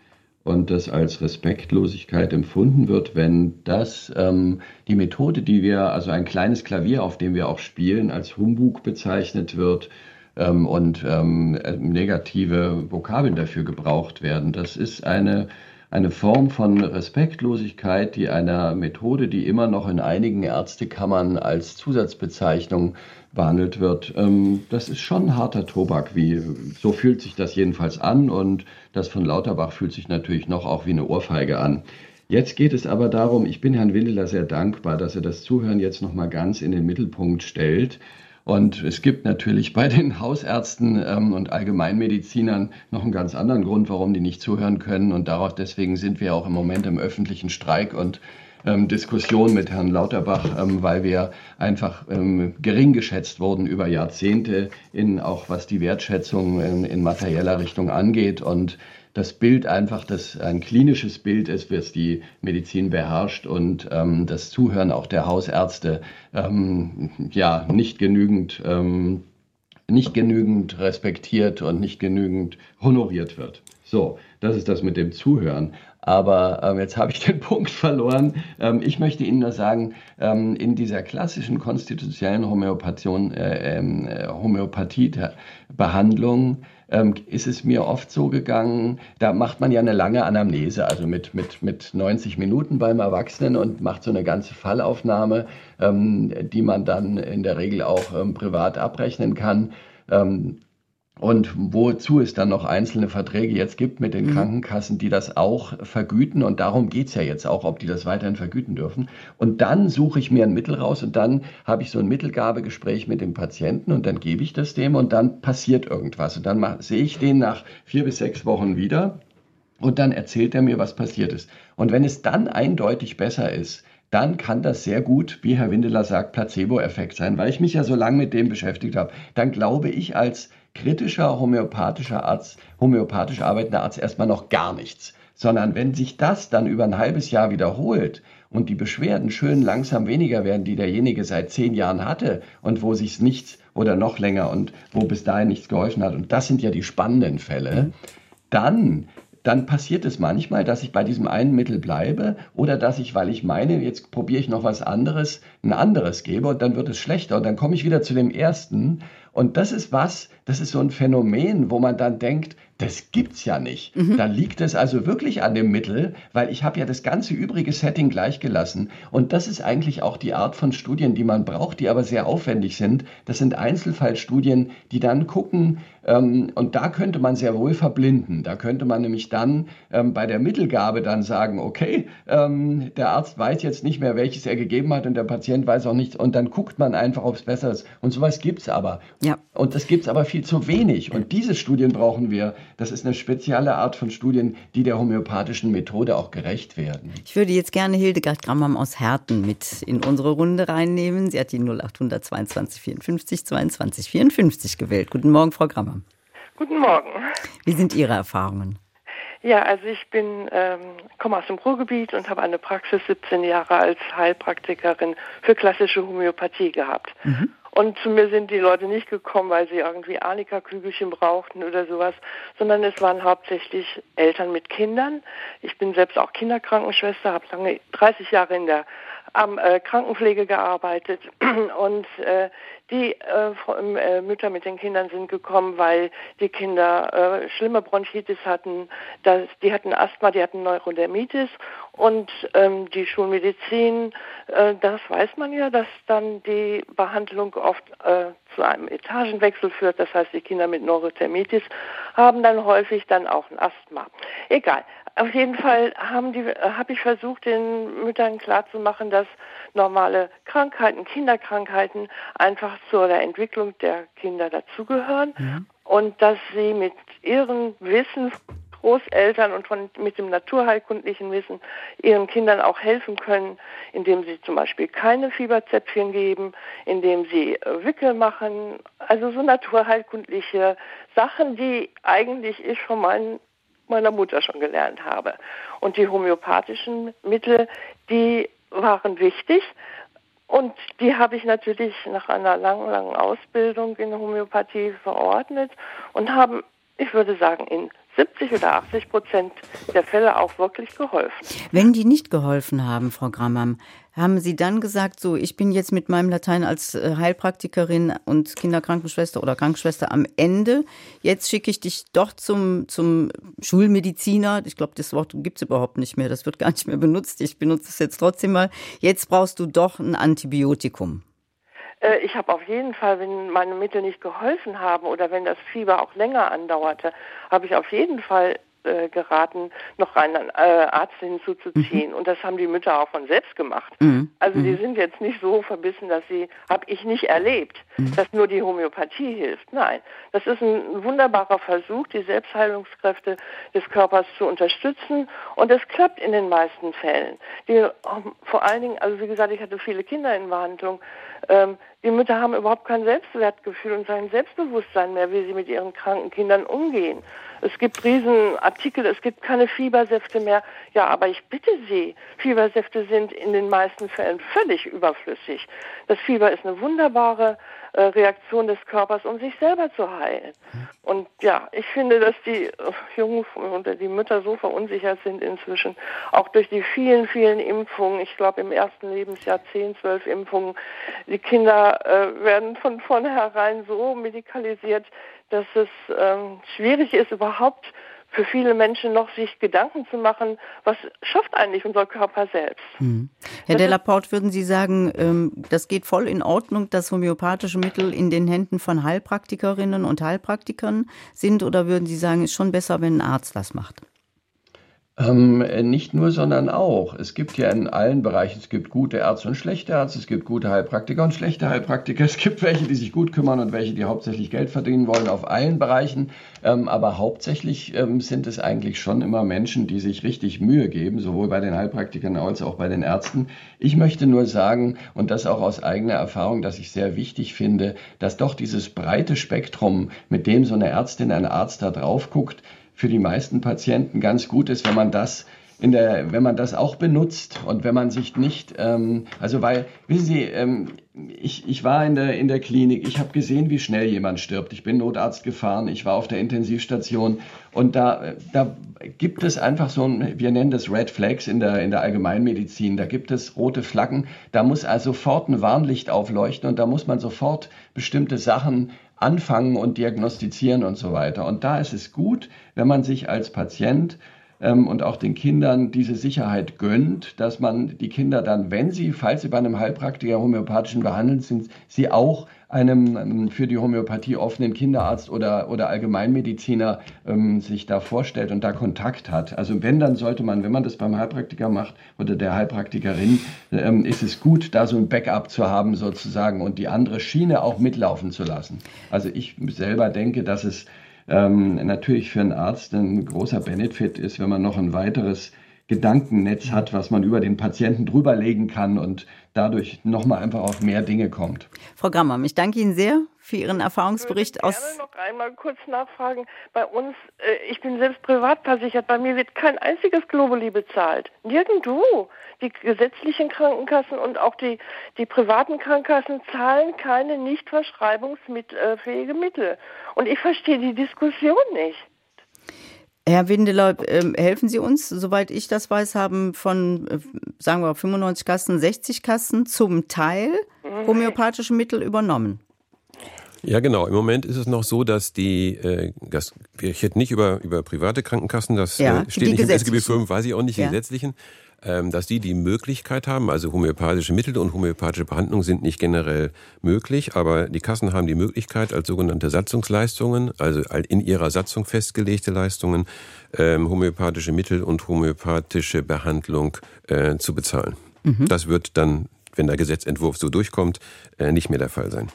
und das als Respektlosigkeit empfunden wird, wenn das ähm, die Methode, die wir, also ein kleines Klavier, auf dem wir auch spielen, als Humbug bezeichnet wird ähm, und ähm, negative Vokabeln dafür gebraucht werden. Das ist eine, eine Form von Respektlosigkeit, die einer Methode, die immer noch in einigen Ärztekammern als Zusatzbezeichnung behandelt wird. Ähm, das ist schon harter Tobak, wie so fühlt sich das jedenfalls an und das von Lauterbach fühlt sich natürlich noch auch wie eine Ohrfeige an. Jetzt geht es aber darum, ich bin Herrn Windeler sehr dankbar, dass er das Zuhören jetzt noch mal ganz in den Mittelpunkt stellt. Und es gibt natürlich bei den Hausärzten ähm, und Allgemeinmedizinern noch einen ganz anderen Grund, warum die nicht zuhören können. Und darauf deswegen sind wir auch im Moment im öffentlichen Streik und ähm, Diskussion mit Herrn Lauterbach, ähm, weil wir einfach ähm, gering geschätzt wurden über Jahrzehnte, in, auch was die Wertschätzung in, in materieller Richtung angeht. Und das Bild einfach, das ein klinisches Bild ist, was die Medizin beherrscht und ähm, das Zuhören auch der Hausärzte ähm, ja nicht genügend ähm, nicht genügend respektiert und nicht genügend honoriert wird. So, das ist das mit dem Zuhören. Aber ähm, jetzt habe ich [laughs] den Punkt verloren. Ähm, ich möchte Ihnen nur sagen, ähm, in dieser klassischen konstitutionellen Homöopathie, äh, ähm, äh, ähm, ist es mir oft so gegangen, da macht man ja eine lange Anamnese, also mit, mit, mit 90 Minuten beim Erwachsenen und macht so eine ganze Fallaufnahme, ähm, die man dann in der Regel auch privat abrechnen kann. Und wozu es dann noch einzelne Verträge jetzt gibt mit den mhm. Krankenkassen, die das auch vergüten. Und darum geht's ja jetzt auch, ob die das weiterhin vergüten dürfen. Und dann suche ich mir ein Mittel raus und dann habe ich so ein Mittelgabegespräch mit dem Patienten und dann gebe ich das dem und dann passiert irgendwas. Und dann sehe ich den nach vier bis sechs Wochen wieder und dann erzählt er mir, was passiert ist. Und wenn es dann eindeutig besser ist, dann kann das sehr gut, wie Herr Windeler sagt, Placebo-Effekt sein, weil ich mich ja so lange mit dem beschäftigt habe. Dann glaube ich als kritischer homöopathischer Arzt, homöopathisch arbeitender Arzt erstmal noch gar nichts. Sondern wenn sich das dann über ein halbes Jahr wiederholt und die Beschwerden schön langsam weniger werden, die derjenige seit zehn Jahren hatte und wo sich nichts oder noch länger und wo bis dahin nichts geholfen hat, und das sind ja die spannenden Fälle, mhm. dann dann passiert es manchmal, dass ich bei diesem einen Mittel bleibe oder dass ich, weil ich meine, jetzt probiere ich noch was anderes, ein anderes gebe und dann wird es schlechter und dann komme ich wieder zu dem ersten. Und das ist was, das ist so ein Phänomen, wo man dann denkt, das gibt's ja nicht. Mhm. Da liegt es also wirklich an dem Mittel, weil ich habe ja das ganze übrige Setting gleichgelassen. Und das ist eigentlich auch die Art von Studien, die man braucht, die aber sehr aufwendig sind. Das sind Einzelfallstudien, die dann gucken, ähm, und da könnte man sehr wohl verblinden. Da könnte man nämlich dann ähm, bei der Mittelgabe dann sagen, okay, ähm, der Arzt weiß jetzt nicht mehr, welches er gegeben hat und der Patient weiß auch nicht. Und dann guckt man einfach, ob es besser ist. Und sowas gibt's aber. Ja. Und das gibt's aber viel zu wenig. Und diese Studien brauchen wir das ist eine spezielle Art von Studien, die der homöopathischen Methode auch gerecht werden. Ich würde jetzt gerne Hildegard Grammam aus Herten mit in unsere Runde reinnehmen. Sie hat die 0800 22 54 22 54 gewählt. Guten Morgen, Frau Grammam. Guten Morgen. Wie sind Ihre Erfahrungen? Ja, also ich bin, ähm, komme aus dem Ruhrgebiet und habe eine Praxis 17 Jahre als Heilpraktikerin für klassische Homöopathie gehabt. Mhm. Und zu mir sind die Leute nicht gekommen, weil sie irgendwie Arnika-Kügelchen brauchten oder sowas, sondern es waren hauptsächlich Eltern mit Kindern. Ich bin selbst auch Kinderkrankenschwester, habe lange 30 Jahre in der am äh, Krankenpflege gearbeitet [clears throat] und äh, die äh, äh, Mütter mit den Kindern sind gekommen, weil die Kinder äh, schlimme Bronchitis hatten, das, die hatten Asthma, die hatten Neurodermitis und ähm, die Schulmedizin, äh, das weiß man ja, dass dann die Behandlung oft äh, zu einem Etagenwechsel führt. Das heißt, die Kinder mit Neurodermitis haben dann häufig dann auch ein Asthma. Egal. Auf jeden Fall haben die, habe ich versucht, den Müttern klarzumachen, dass normale Krankheiten, Kinderkrankheiten einfach zur Entwicklung der Kinder dazugehören ja. und dass sie mit ihrem Wissen Großeltern und von, mit dem naturheilkundlichen Wissen ihren Kindern auch helfen können, indem sie zum Beispiel keine Fieberzäpfchen geben, indem sie äh, Wickel machen, also so naturheilkundliche Sachen, die eigentlich ich von meinen meiner Mutter schon gelernt habe. Und die homöopathischen Mittel, die waren wichtig. Und die habe ich natürlich nach einer langen, langen Ausbildung in Homöopathie verordnet und haben, ich würde sagen, in 70 oder 80 Prozent der Fälle auch wirklich geholfen. Wenn die nicht geholfen haben, Frau Grammam, haben Sie dann gesagt, so, ich bin jetzt mit meinem Latein als äh, Heilpraktikerin und Kinderkrankenschwester oder Krankenschwester am Ende. Jetzt schicke ich dich doch zum, zum Schulmediziner. Ich glaube, das Wort gibt es überhaupt nicht mehr. Das wird gar nicht mehr benutzt. Ich benutze es jetzt trotzdem mal. Jetzt brauchst du doch ein Antibiotikum. Äh, ich habe auf jeden Fall, wenn meine Mittel nicht geholfen haben oder wenn das Fieber auch länger andauerte, habe ich auf jeden Fall äh, geraten, noch einen äh, Arzt hinzuzuziehen. Mhm. Und das haben die Mütter auch von selbst gemacht. Mhm. Also die mhm. sind jetzt nicht so verbissen, dass sie, habe ich nicht erlebt, mhm. dass nur die Homöopathie hilft. Nein, das ist ein wunderbarer Versuch, die Selbstheilungskräfte des Körpers zu unterstützen. Und es klappt in den meisten Fällen. Die, ähm, vor allen Dingen, also wie gesagt, ich hatte viele Kinder in Behandlung. Ähm, die Mütter haben überhaupt kein Selbstwertgefühl und kein Selbstbewusstsein mehr, wie sie mit ihren kranken Kindern umgehen. Es gibt Riesenartikel, es gibt keine Fiebersäfte mehr. Ja, aber ich bitte Sie, Fiebersäfte sind in den meisten Fällen völlig überflüssig. Das Fieber ist eine wunderbare Reaktion des Körpers, um sich selber zu heilen. Und ja, ich finde, dass die äh, Jungen oder die Mütter so verunsichert sind inzwischen, auch durch die vielen, vielen Impfungen. Ich glaube, im ersten Lebensjahr zehn, zwölf Impfungen. Die Kinder äh, werden von vornherein so medikalisiert, dass es ähm, schwierig ist, überhaupt für viele Menschen noch sich Gedanken zu machen, was schafft eigentlich unser Körper selbst. Hm. Herr Delaporte, würden Sie sagen, ähm, das geht voll in Ordnung, dass homöopathische Mittel in den Händen von Heilpraktikerinnen und Heilpraktikern sind oder würden Sie sagen, ist schon besser, wenn ein Arzt das macht? Ähm, nicht nur, sondern auch. Es gibt ja in allen Bereichen, es gibt gute Ärzte und schlechte Ärzte, es gibt gute Heilpraktiker und schlechte Heilpraktiker, es gibt welche, die sich gut kümmern und welche, die hauptsächlich Geld verdienen wollen auf allen Bereichen. Ähm, aber hauptsächlich ähm, sind es eigentlich schon immer Menschen, die sich richtig Mühe geben, sowohl bei den Heilpraktikern als auch bei den Ärzten. Ich möchte nur sagen, und das auch aus eigener Erfahrung, dass ich sehr wichtig finde, dass doch dieses breite Spektrum, mit dem so eine Ärztin, ein Arzt da drauf guckt, für die meisten Patienten ganz gut ist, wenn man das in der, wenn man das auch benutzt und wenn man sich nicht, ähm, also weil, wissen Sie, ähm, ich, ich war in der, in der Klinik, ich habe gesehen, wie schnell jemand stirbt. Ich bin Notarzt gefahren, ich war auf der Intensivstation und da, da gibt es einfach so ein, wir nennen das Red Flags in der, in der Allgemeinmedizin, da gibt es rote Flaggen, da muss also sofort ein Warnlicht aufleuchten und da muss man sofort bestimmte Sachen anfangen und diagnostizieren und so weiter. Und da ist es gut, wenn man sich als Patient ähm, und auch den Kindern diese Sicherheit gönnt, dass man die Kinder dann, wenn sie, falls sie bei einem Heilpraktiker homöopathischen behandelt sind, sie auch einem ähm, für die Homöopathie offenen Kinderarzt oder, oder Allgemeinmediziner ähm, sich da vorstellt und da Kontakt hat. Also wenn, dann sollte man, wenn man das beim Heilpraktiker macht oder der Heilpraktikerin, ähm, ist es gut, da so ein Backup zu haben sozusagen und die andere Schiene auch mitlaufen zu lassen. Also ich selber denke, dass es ähm, natürlich für einen Arzt ein großer Benefit ist, wenn man noch ein weiteres Gedankennetz hat, was man über den Patienten drüberlegen kann und dadurch nochmal einfach auf mehr Dinge kommt. Frau Grammer, ich danke Ihnen sehr für Ihren Erfahrungsbericht ich würde aus. Ich noch einmal kurz nachfragen. Bei uns, äh, ich bin selbst privat versichert, bei mir wird kein einziges Globuli bezahlt. Nirgendwo. Die gesetzlichen Krankenkassen und auch die, die privaten Krankenkassen zahlen keine nicht verschreibungsfähige Mittel. Und ich verstehe die Diskussion nicht. Herr Windeler, ähm, helfen Sie uns, soweit ich das weiß, haben von, äh, sagen wir, 95 Kassen, 60 Kassen zum Teil homöopathische Mittel übernommen. Ja, genau. Im Moment ist es noch so, dass die, äh, das, ich hätte nicht über, über private Krankenkassen, das ja, äh, steht nicht im SGB 5, weiß ich auch nicht, die ja. gesetzlichen, dass die die Möglichkeit haben, also homöopathische Mittel und homöopathische Behandlung sind nicht generell möglich, aber die Kassen haben die Möglichkeit, als sogenannte Satzungsleistungen, also in ihrer Satzung festgelegte Leistungen, ähm, homöopathische Mittel und homöopathische Behandlung äh, zu bezahlen. Mhm. Das wird dann, wenn der Gesetzentwurf so durchkommt, äh, nicht mehr der Fall sein.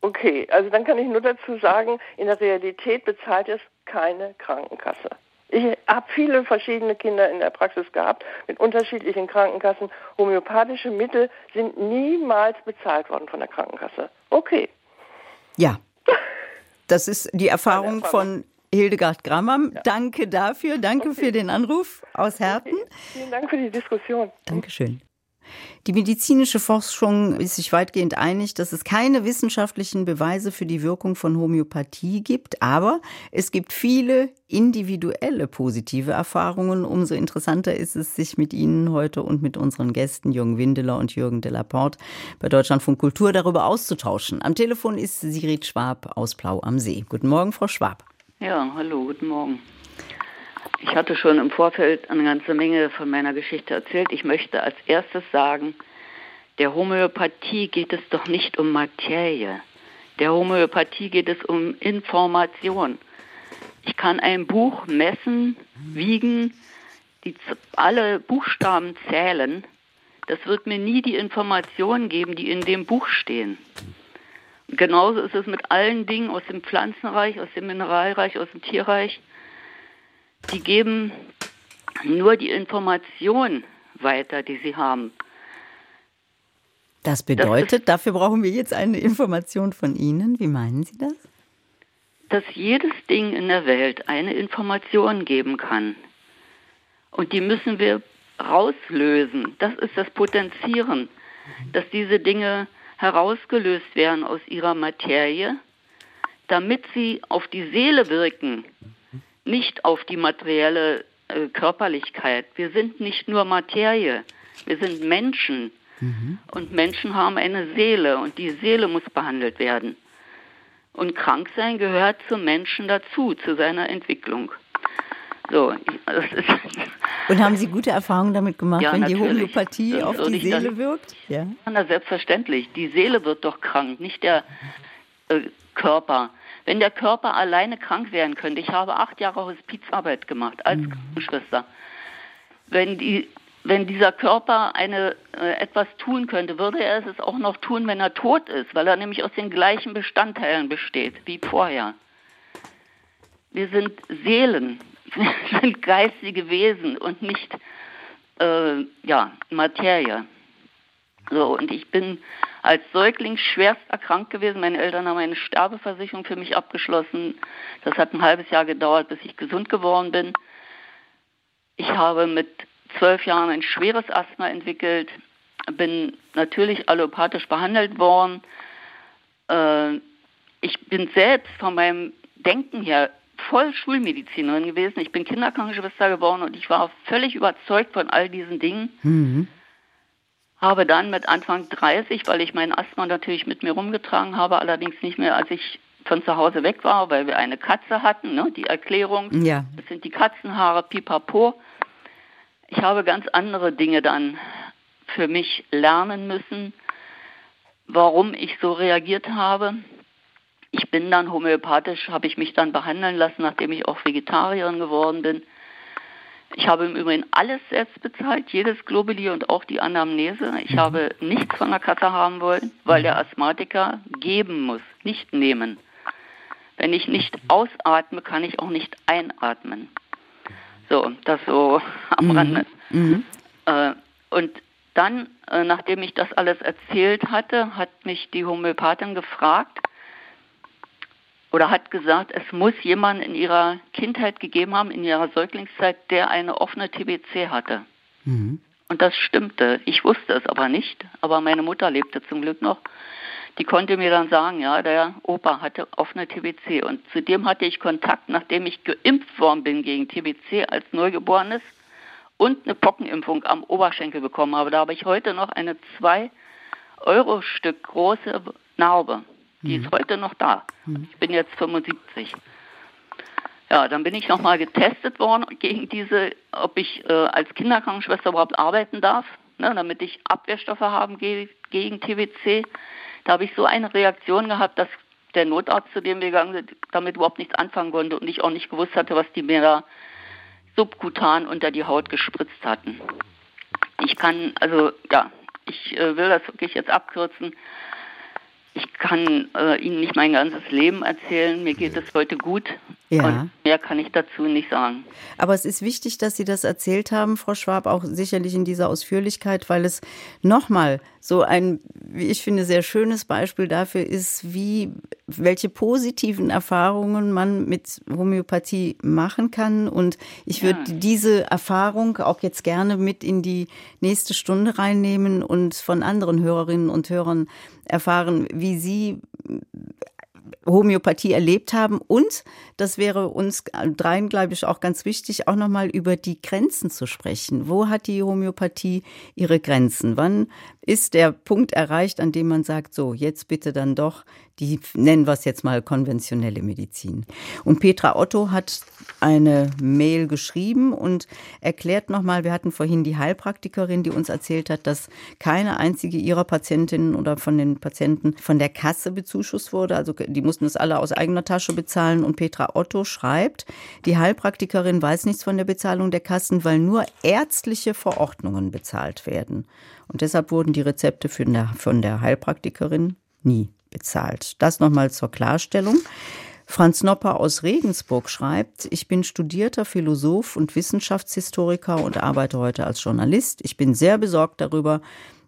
Okay, also dann kann ich nur dazu sagen, in der Realität bezahlt es keine Krankenkasse. Ich habe viele verschiedene Kinder in der Praxis gehabt mit unterschiedlichen Krankenkassen. Homöopathische Mittel sind niemals bezahlt worden von der Krankenkasse. Okay. Ja. [laughs] Das ist die Erfahrung, von Hildegard Grammer. Ja. Danke dafür. Danke okay. für den Anruf aus Herten. Okay. Vielen Dank für die Diskussion. Dankeschön. Die medizinische Forschung ist sich weitgehend einig, dass es keine wissenschaftlichen Beweise für die Wirkung von Homöopathie gibt, aber es gibt viele individuelle positive Erfahrungen. Umso interessanter ist es, sich mit Ihnen heute und mit unseren Gästen Jürgen Windeler und Jürgen de Laporte bei Deutschlandfunk Kultur darüber auszutauschen. Am Telefon ist Sigrid Schwab aus Blau am See. Guten Morgen, Frau Schwab. Ja, hallo, guten Morgen. Ich hatte schon im Vorfeld eine ganze Menge von meiner Geschichte erzählt. Ich möchte als erstes sagen, der Homöopathie geht es doch nicht um Materie. Der Homöopathie geht es um Information. Ich kann ein Buch messen, wiegen, die, alle Buchstaben zählen. Das wird mir nie die Informationen geben, die in dem Buch stehen. genauso ist es mit allen Dingen aus dem Pflanzenreich, aus dem Mineralreich, aus dem Tierreich die geben nur die Information weiter, die sie haben. Das bedeutet, das dafür brauchen wir jetzt eine Information von Ihnen. Wie meinen Sie das? Dass jedes Ding in der Welt eine Information geben kann. Und die müssen wir rauslösen. Das ist das Potenzieren, dass diese Dinge herausgelöst werden aus ihrer Materie, damit sie auf die Seele wirken nicht auf die materielle äh, Körperlichkeit. Wir sind nicht nur Materie, wir sind Menschen. Mhm. Und Menschen haben eine Seele und die Seele muss behandelt werden. Und Kranksein gehört zum Menschen dazu, zu seiner Entwicklung. So, das ist [laughs] und haben Sie gute Erfahrungen damit gemacht, ja, wenn natürlich. die Homöopathie das auf die Seele das, wirkt? Ja. Na, selbstverständlich. Die Seele wird doch krank, nicht der äh, Körper. Wenn der Körper alleine krank werden könnte, ich habe acht Jahre Hospizarbeit gemacht als mhm. Krankenschwester, wenn, die, wenn dieser Körper eine, äh, etwas tun könnte, würde er es auch noch tun, wenn er tot ist, weil er nämlich aus den gleichen Bestandteilen besteht wie vorher. Wir sind Seelen, [laughs] wir sind geistige Wesen und nicht äh, ja, Materie. So, und ich bin als Säugling schwerst erkrankt gewesen. Meine Eltern haben eine Sterbeversicherung für mich abgeschlossen. Das hat ein halbes Jahr gedauert, bis ich gesund geworden bin. Ich habe mit zwölf Jahren ein schweres Asthma entwickelt, bin natürlich allopathisch behandelt worden. Äh, ich bin selbst von meinem Denken her voll Schulmedizinerin gewesen. Ich bin Kinderkrankenschwester geworden und ich war völlig überzeugt von all diesen Dingen. Mhm habe dann mit Anfang 30, weil ich mein Asthma natürlich mit mir rumgetragen habe, allerdings nicht mehr, als ich von zu Hause weg war, weil wir eine Katze hatten, ne? die Erklärung. Ja. Das sind die Katzenhaare, pipapo. Ich habe ganz andere Dinge dann für mich lernen müssen, warum ich so reagiert habe. Ich bin dann homöopathisch, habe ich mich dann behandeln lassen, nachdem ich auch Vegetarierin geworden bin. Ich habe im Übrigen alles selbst bezahlt, jedes Globuli und auch die Anamnese. Ich mhm. habe nichts von der Kasse haben wollen, weil der Asthmatiker geben muss, nicht nehmen. Wenn ich nicht ausatme, kann ich auch nicht einatmen. So, das so am mhm. Rande. Mhm. Äh, und dann, äh, nachdem ich das alles erzählt hatte, hat mich die Homöopathin gefragt oder hat gesagt, es muss jemand in ihrer Kindheit gegeben haben, in ihrer Säuglingszeit, der eine offene TBC hatte. Mhm. Und das stimmte. Ich wusste es aber nicht, aber meine Mutter lebte zum Glück noch. Die konnte mir dann sagen, ja, der Opa hatte offene TBC. Und zudem hatte ich Kontakt, nachdem ich geimpft worden bin gegen TBC als Neugeborenes und eine Pockenimpfung am Oberschenkel bekommen habe. Da habe ich heute noch eine 2-Euro-Stück große Narbe. Die mhm. ist heute noch da. Mhm. Ich bin jetzt 75. Ja, dann bin ich nochmal getestet worden gegen diese, ob ich äh, als Kinderkrankenschwester überhaupt arbeiten darf, ne, damit ich Abwehrstoffe haben ge gegen TBC. Da habe ich so eine Reaktion gehabt, dass der Notarzt, zu dem wir gegangen sind, damit überhaupt nichts anfangen konnte und ich auch nicht gewusst hatte, was die mir da subkutan unter die Haut gespritzt hatten. Ich kann, also ja, ich äh, will das wirklich jetzt abkürzen. Ich kann äh, Ihnen nicht mein ganzes Leben erzählen. Mir geht es heute gut. Ja. Und mehr kann ich dazu nicht sagen. Aber es ist wichtig, dass Sie das erzählt haben, Frau Schwab, auch sicherlich in dieser Ausführlichkeit, weil es nochmal so ein, wie ich finde, sehr schönes Beispiel dafür ist, wie, welche positiven Erfahrungen man mit Homöopathie machen kann. Und ich würde ja. diese Erfahrung auch jetzt gerne mit in die nächste Stunde reinnehmen und von anderen Hörerinnen und Hörern erfahren, wie sie Homöopathie erlebt haben. Und das wäre uns dreien, glaube ich, auch ganz wichtig, auch nochmal über die Grenzen zu sprechen. Wo hat die Homöopathie ihre Grenzen? Wann ist der Punkt erreicht, an dem man sagt, so, jetzt bitte dann doch die, nennen wir es jetzt mal konventionelle Medizin. Und Petra Otto hat eine Mail geschrieben und erklärt nochmal, wir hatten vorhin die Heilpraktikerin, die uns erzählt hat, dass keine einzige ihrer Patientinnen oder von den Patienten von der Kasse bezuschusst wurde. Also die mussten es alle aus eigener Tasche bezahlen. Und Petra Otto schreibt, die Heilpraktikerin weiß nichts von der Bezahlung der Kassen, weil nur ärztliche Verordnungen bezahlt werden. Und deshalb wurden die Rezepte von der Heilpraktikerin nie bezahlt. Das nochmal zur Klarstellung. Franz Nopper aus Regensburg schreibt, ich bin studierter Philosoph und Wissenschaftshistoriker und arbeite heute als Journalist. Ich bin sehr besorgt darüber,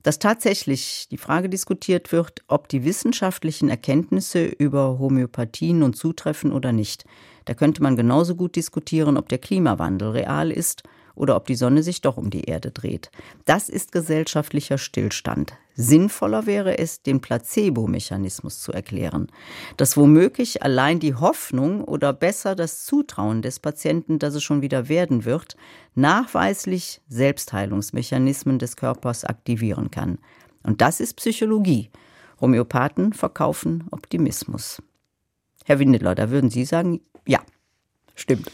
dass tatsächlich die Frage diskutiert wird, ob die wissenschaftlichen Erkenntnisse über Homöopathien nun zutreffen oder nicht. Da könnte man genauso gut diskutieren, ob der Klimawandel real ist oder ob die Sonne sich doch um die Erde dreht. Das ist gesellschaftlicher Stillstand. Sinnvoller wäre es, den Placebo-Mechanismus zu erklären, dass womöglich allein die Hoffnung oder besser das Zutrauen des Patienten, dass es schon wieder werden wird, nachweislich Selbstheilungsmechanismen des Körpers aktivieren kann. Und das ist Psychologie. Homöopathen verkaufen Optimismus. Herr Windeler, da würden Sie sagen, ja, stimmt.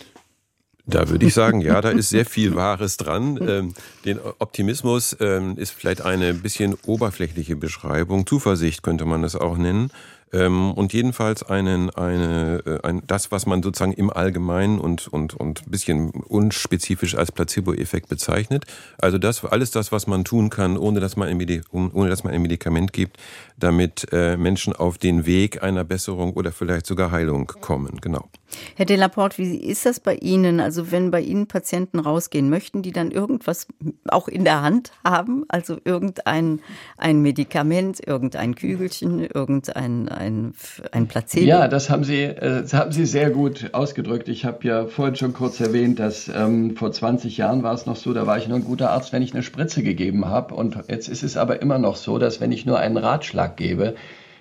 Da würde ich sagen, ja, da ist sehr viel [laughs] Wahres dran. Ähm, den Optimismus ähm, ist vielleicht eine bisschen oberflächliche Beschreibung. Zuversicht könnte man das auch nennen. Ähm, und jedenfalls einen, eine, äh, ein, das, was man sozusagen im Allgemeinen und, und, und ein bisschen unspezifisch als Placebo-Effekt bezeichnet. Also das, alles das, was man tun kann, ohne dass man ein, Medi ohne dass man ein Medikament gibt, damit äh, Menschen auf den Weg einer Besserung oder vielleicht sogar Heilung kommen. Genau. Herr Delaporte, wie ist das bei Ihnen? Also wenn bei Ihnen Patienten rausgehen, möchten die dann irgendwas auch in der Hand haben? Also irgendein ein Medikament, irgendein Kügelchen, irgendein ein, ein Placebo? Ja, das haben Sie, äh, das haben Sie sehr gut ausgedrückt. Ich habe ja vorhin schon kurz erwähnt, dass ähm, vor 20 Jahren war es noch so, da war ich nur ein guter Arzt, wenn ich eine Spritze gegeben habe. Und jetzt ist es aber immer noch so, dass wenn ich nur einen Ratschlag gebe,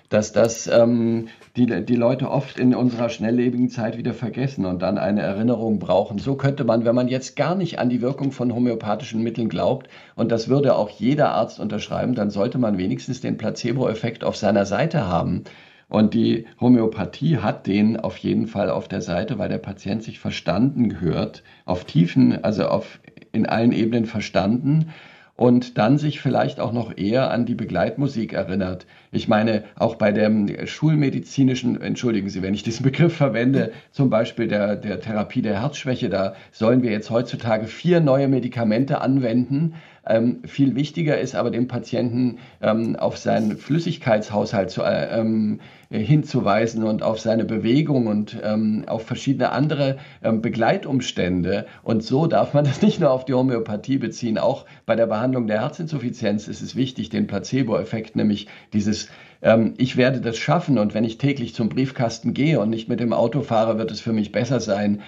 dass das ähm, die, die Leute oft in unserer schnelllebigen Zeit wieder vergessen und dann eine Erinnerung brauchen. So könnte man, wenn man jetzt gar nicht an die Wirkung von homöopathischen Mitteln glaubt, und das würde auch jeder Arzt unterschreiben, dann sollte man wenigstens den Placebo-Effekt auf seiner Seite haben. Und die Homöopathie hat den auf jeden Fall auf der Seite, weil der Patient sich verstanden hört, auf Tiefen, also auf, in allen Ebenen verstanden und dann sich vielleicht auch noch eher an die Begleitmusik erinnert. Ich meine, auch bei dem schulmedizinischen, entschuldigen Sie, wenn ich diesen Begriff verwende, zum Beispiel der, der Therapie der Herzschwäche, da sollen wir jetzt heutzutage vier neue Medikamente anwenden, ähm, viel wichtiger ist aber dem Patienten ähm, auf seinen Flüssigkeitshaushalt zu, äh, ähm, hinzuweisen und auf seine Bewegung und ähm, auf verschiedene andere ähm, Begleitumstände. Und so darf man [laughs] das nicht nur auf die Homöopathie beziehen. Auch bei der Behandlung der Herzinsuffizienz ist es wichtig, den Placebo-Effekt, nämlich dieses ähm, ich werde das schaffen und wenn ich täglich zum Briefkasten gehe und nicht mit dem Auto fahre, wird es für mich besser sein,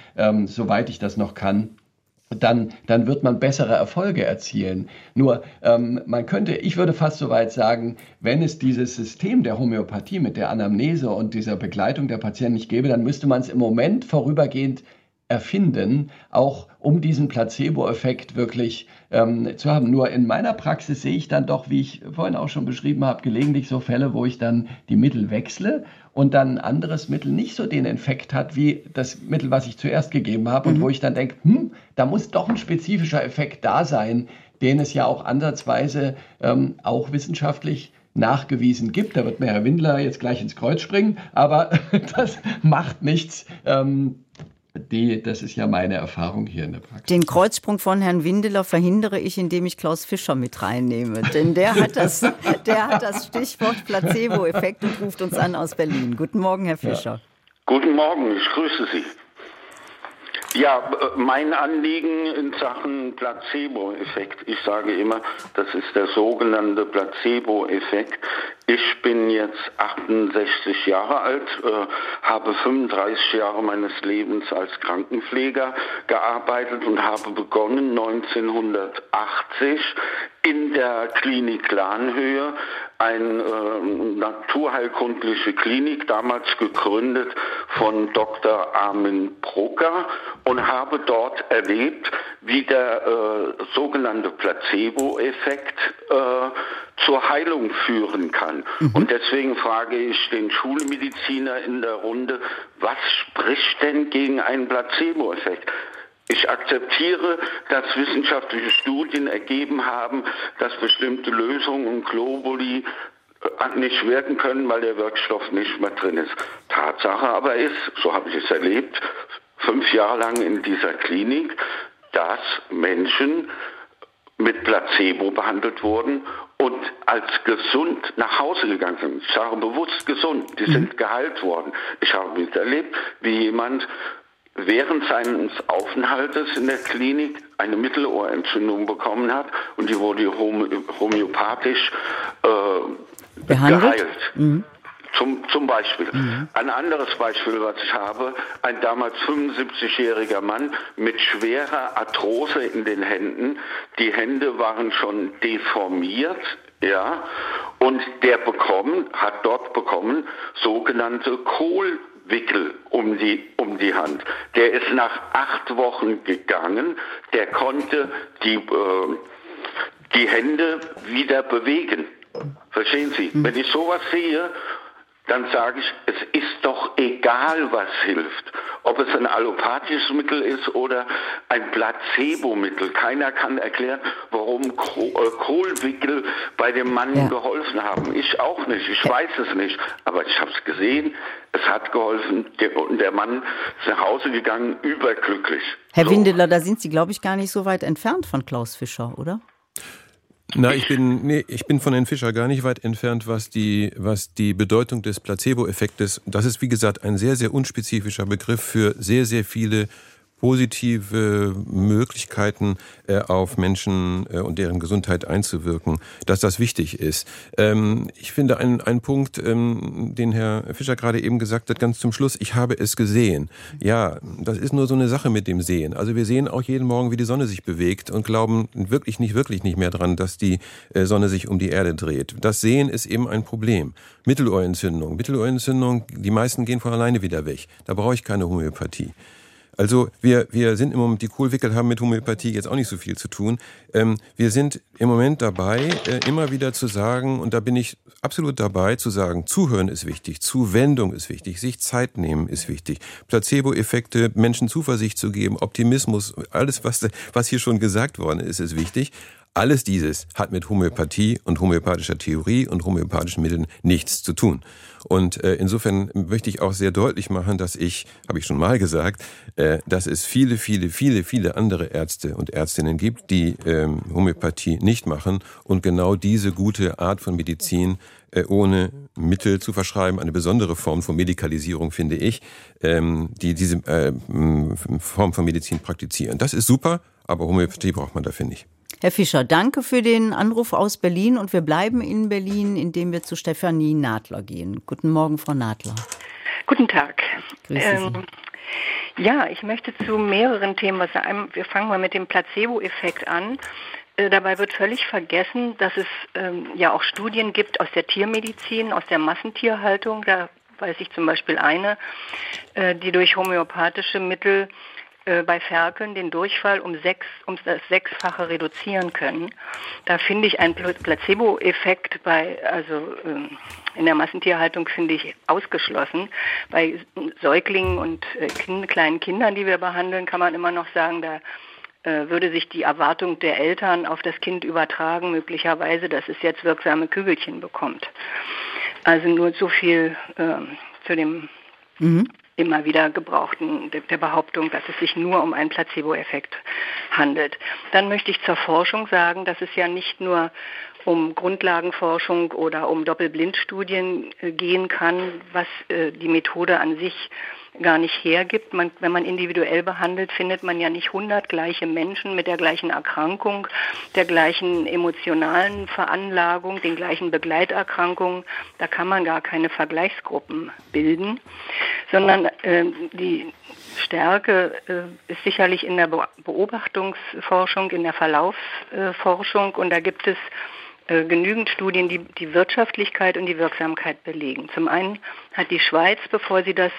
soweit ich das noch kann dann, dann wird man bessere Erfolge erzielen. Nur ähm, man könnte, ich würde fast so weit sagen, wenn es dieses System der Homöopathie mit der Anamnese und dieser Begleitung der Patienten nicht gäbe, dann müsste man es im Moment vorübergehend erfinden, auch um diesen Placebo-Effekt wirklich ähm, zu haben. Nur in meiner Praxis sehe ich dann doch, wie ich vorhin auch schon beschrieben habe, gelegentlich so Fälle, wo ich dann die Mittel wechsle und dann ein anderes Mittel nicht so den Effekt hat wie das Mittel, was ich zuerst gegeben habe mhm. und wo ich dann denke, hm, da muss doch ein spezifischer Effekt da sein, den es ja auch ansatzweise ähm, auch wissenschaftlich nachgewiesen gibt. Da wird mir Herr Windler jetzt gleich ins Kreuz springen, aber [laughs] das macht nichts. Ähm, die, das ist ja meine Erfahrung hier in der Praxis. Den Kreuzsprung von Herrn Windeler verhindere ich, indem ich Klaus Fischer mit reinnehme. Denn der hat das, der hat das Stichwort Placebo-Effekt und ruft uns an aus Berlin. Guten Morgen, Herr Fischer. Ja. Guten Morgen, ich grüße Sie. Ja, mein Anliegen in Sachen Placebo-Effekt. Ich sage immer, das ist der sogenannte Placebo-Effekt. Ich bin jetzt 68 Jahre alt, äh, habe 35 Jahre meines Lebens als Krankenpfleger gearbeitet und habe begonnen 1980 in der Klinik Lahnhöhe, eine äh, naturheilkundliche Klinik, damals gegründet von Dr. Armin Brucker und habe dort erlebt, wie der äh, sogenannte Placebo-Effekt äh, zur Heilung führen kann. Mhm. Und deswegen frage ich den Schulmediziner in der Runde, was spricht denn gegen einen Placebo-Effekt? Ich akzeptiere, dass wissenschaftliche Studien ergeben haben, dass bestimmte Lösungen und Globuli äh, nicht wirken können, weil der Wirkstoff nicht mehr drin ist. Tatsache aber ist, so habe ich es erlebt, fünf Jahre lang in dieser Klinik, dass Menschen mit Placebo behandelt wurden und als gesund nach Hause gegangen sind. Ich sage bewusst gesund, die sind mhm. geheilt worden. Ich habe miterlebt, wie jemand während seines Aufenthaltes in der Klinik eine Mittelohrentzündung bekommen hat und die wurde homöopathisch äh, Behandelt? geheilt. Mhm. Zum, zum Beispiel. Mhm. Ein anderes Beispiel, was ich habe, ein damals 75-jähriger Mann mit schwerer Arthrose in den Händen. Die Hände waren schon deformiert, ja, und der bekommen, hat dort bekommen sogenannte Kohl Wickel um die, um die Hand. Der ist nach acht Wochen gegangen, der konnte die, äh, die Hände wieder bewegen. Verstehen Sie? Mhm. Wenn ich sowas sehe, dann sage ich, es ist doch egal, was hilft. Ob es ein allopathisches Mittel ist oder ein Placebo-Mittel. Keiner kann erklären, warum äh, Kohlwickel bei dem Mann ja. geholfen haben. Ich auch nicht. Ich weiß es nicht. Aber ich habe es gesehen. Es hat geholfen. und der Mann ist nach Hause gegangen, überglücklich. Herr so. Windeler, da sind Sie, glaube ich, gar nicht so weit entfernt von Klaus Fischer, oder? Na, ich bin, nee, ich bin von Herrn Fischer gar nicht weit entfernt, was die, was die Bedeutung des Placebo-Effektes, das ist wie gesagt ein sehr, sehr unspezifischer Begriff für sehr, sehr viele positive Möglichkeiten äh, auf Menschen äh, und deren Gesundheit einzuwirken, dass das wichtig ist. Ähm, ich finde einen, einen Punkt, ähm, den Herr Fischer gerade eben gesagt hat, ganz zum Schluss, ich habe es gesehen. Ja, das ist nur so eine Sache mit dem Sehen. Also wir sehen auch jeden Morgen, wie die Sonne sich bewegt und glauben wirklich nicht, wirklich nicht mehr dran, dass die äh, Sonne sich um die Erde dreht. Das Sehen ist eben ein Problem. Mittelohrentzündung. Mittelohrentzündung, die meisten gehen von alleine wieder weg. Da brauche ich keine Homöopathie. Also wir, wir sind im Moment, die Kohlwickel haben mit Homöopathie jetzt auch nicht so viel zu tun. Ähm, wir sind im Moment dabei, äh, immer wieder zu sagen, und da bin ich absolut dabei, zu sagen, zuhören ist wichtig, Zuwendung ist wichtig, sich Zeit nehmen ist wichtig, Placebo-Effekte, Menschen Zuversicht zu geben, Optimismus, alles, was, was hier schon gesagt worden ist, ist wichtig. Alles dieses hat mit Homöopathie und homöopathischer Theorie und homöopathischen Mitteln nichts zu tun. Und äh, insofern möchte ich auch sehr deutlich machen, dass ich, habe ich schon mal gesagt, äh, dass es viele, viele, viele, viele andere Ärzte und Ärztinnen gibt, die ähm, Homöopathie nicht machen und genau diese gute Art von Medizin äh, ohne Mittel zu verschreiben, eine besondere Form von Medikalisierung, finde ich, ähm, die diese äh, Form von Medizin praktizieren. Das ist super, aber Homöopathie braucht man dafür nicht. Herr Fischer, danke für den Anruf aus Berlin und wir bleiben in Berlin, indem wir zu Stefanie Nadler gehen. Guten Morgen, Frau Nadler. Guten Tag. Ähm, ja, ich möchte zu mehreren Themen was sagen. Wir fangen mal mit dem Placebo-Effekt an. Äh, dabei wird völlig vergessen, dass es ähm, ja auch Studien gibt aus der Tiermedizin, aus der Massentierhaltung. Da weiß ich zum Beispiel eine, äh, die durch homöopathische Mittel äh, bei Ferkeln den Durchfall um sechs, um das Sechsfache reduzieren können. Da finde ich einen Placebo-Effekt bei, also ähm, in der Massentierhaltung finde ich ausgeschlossen. Bei Säuglingen und äh, kind, kleinen Kindern, die wir behandeln, kann man immer noch sagen, da äh, würde sich die Erwartung der Eltern auf das Kind übertragen, möglicherweise, dass es jetzt wirksame Kügelchen bekommt. Also nur so viel äh, zu dem mhm immer wieder gebrauchten der Behauptung, dass es sich nur um einen Placebo-Effekt handelt. Dann möchte ich zur Forschung sagen, dass es ja nicht nur um Grundlagenforschung oder um Doppelblindstudien äh, gehen kann, was äh, die Methode an sich gar nicht hergibt. Man, wenn man individuell behandelt, findet man ja nicht 100 gleiche Menschen mit der gleichen Erkrankung, der gleichen emotionalen Veranlagung, den gleichen Begleiterkrankungen. Da kann man gar keine Vergleichsgruppen bilden, sondern äh, die Stärke äh, ist sicherlich in der Beobachtungsforschung, in der Verlaufsforschung und da gibt es äh, genügend Studien, die die Wirtschaftlichkeit und die Wirksamkeit belegen. Zum einen hat die Schweiz, bevor sie das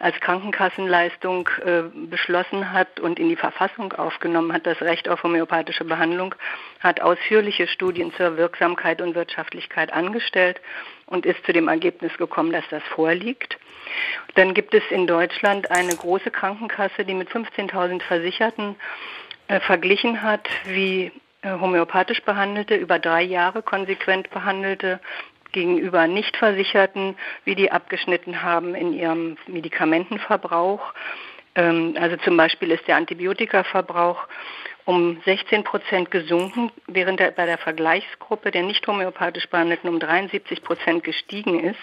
als Krankenkassenleistung äh, beschlossen hat und in die Verfassung aufgenommen hat, das Recht auf homöopathische Behandlung, hat ausführliche Studien zur Wirksamkeit und Wirtschaftlichkeit angestellt und ist zu dem Ergebnis gekommen, dass das vorliegt. Dann gibt es in Deutschland eine große Krankenkasse, die mit 15.000 Versicherten äh, verglichen hat, wie homöopathisch behandelte, über drei Jahre konsequent behandelte gegenüber Nichtversicherten, wie die abgeschnitten haben in ihrem Medikamentenverbrauch. Ähm, also zum Beispiel ist der Antibiotikaverbrauch um 16 Prozent gesunken, während er bei der Vergleichsgruppe der nicht homöopathisch Behandelten um 73 Prozent gestiegen ist.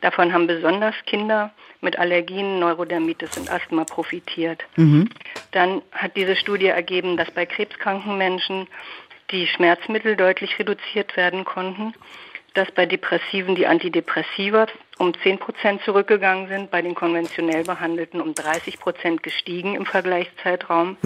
Davon haben besonders Kinder mit Allergien, Neurodermitis und Asthma profitiert. Mhm. Dann hat diese Studie ergeben, dass bei krebskranken Menschen die Schmerzmittel deutlich reduziert werden konnten, dass bei Depressiven die Antidepressiva um 10 Prozent zurückgegangen sind, bei den konventionell Behandelten um 30 Prozent gestiegen im Vergleichszeitraum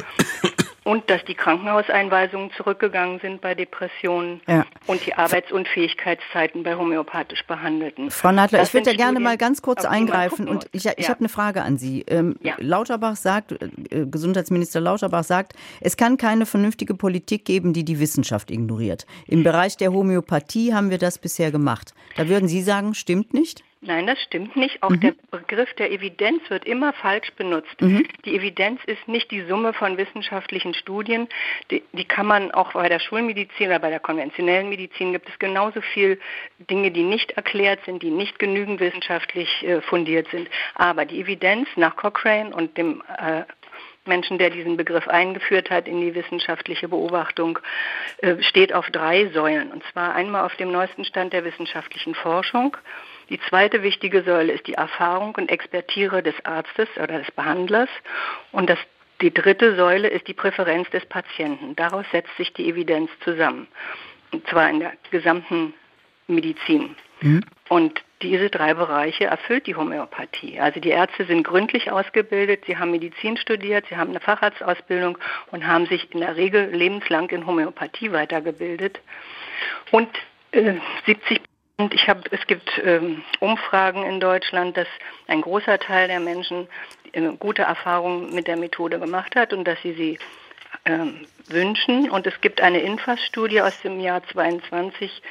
und dass die Krankenhauseinweisungen zurückgegangen sind bei Depressionen ja. und die Arbeitsunfähigkeitszeiten bei homöopathisch Behandelten. Frau Nadler, das ich würde ja gerne mal ganz kurz eingreifen und ich, ich ja. habe eine Frage an Sie. Ähm, ja. Lauterbach sagt, äh, Gesundheitsminister Lauterbach sagt, es kann keine vernünftige Politik geben, die die Wissenschaft ignoriert. Im Bereich der Homöopathie haben wir das bisher gemacht. Da würden Sie sagen, stimmt nicht? Nein, das stimmt nicht. Auch mhm. der Begriff der Evidenz wird immer falsch benutzt. Mhm. Die Evidenz ist nicht die Summe von wissenschaftlichen Studien. Die, die, kann man auch bei der Schulmedizin oder bei der konventionellen Medizin gibt es genauso viel Dinge, die nicht erklärt sind, die nicht genügend wissenschaftlich äh, fundiert sind. Aber die Evidenz nach Cochrane und dem äh, Menschen, der diesen Begriff eingeführt hat in die wissenschaftliche Beobachtung, äh, steht auf drei Säulen. Und zwar einmal auf dem neuesten Stand der wissenschaftlichen Forschung die zweite wichtige Säule ist die Erfahrung und Expertise des Arztes oder des Behandlers. Und das, die dritte Säule ist die Präferenz des Patienten. Daraus setzt sich die Evidenz zusammen. Und zwar in der gesamten Medizin. Mhm. Und diese drei Bereiche erfüllt die Homöopathie. Also die Ärzte sind gründlich ausgebildet, sie haben Medizin studiert, sie haben eine Facharztausbildung und haben sich in der Regel lebenslang in Homöopathie weitergebildet. Und äh, 70 Und ich habe, es gibt ähm, Umfragen in Deutschland, dass ein großer Teil der Menschen äh, gute Erfahrungen mit der Methode gemacht hat und dass sie sie ähm, wünschen. Und es gibt eine Infas-Studie aus dem Jahr 22,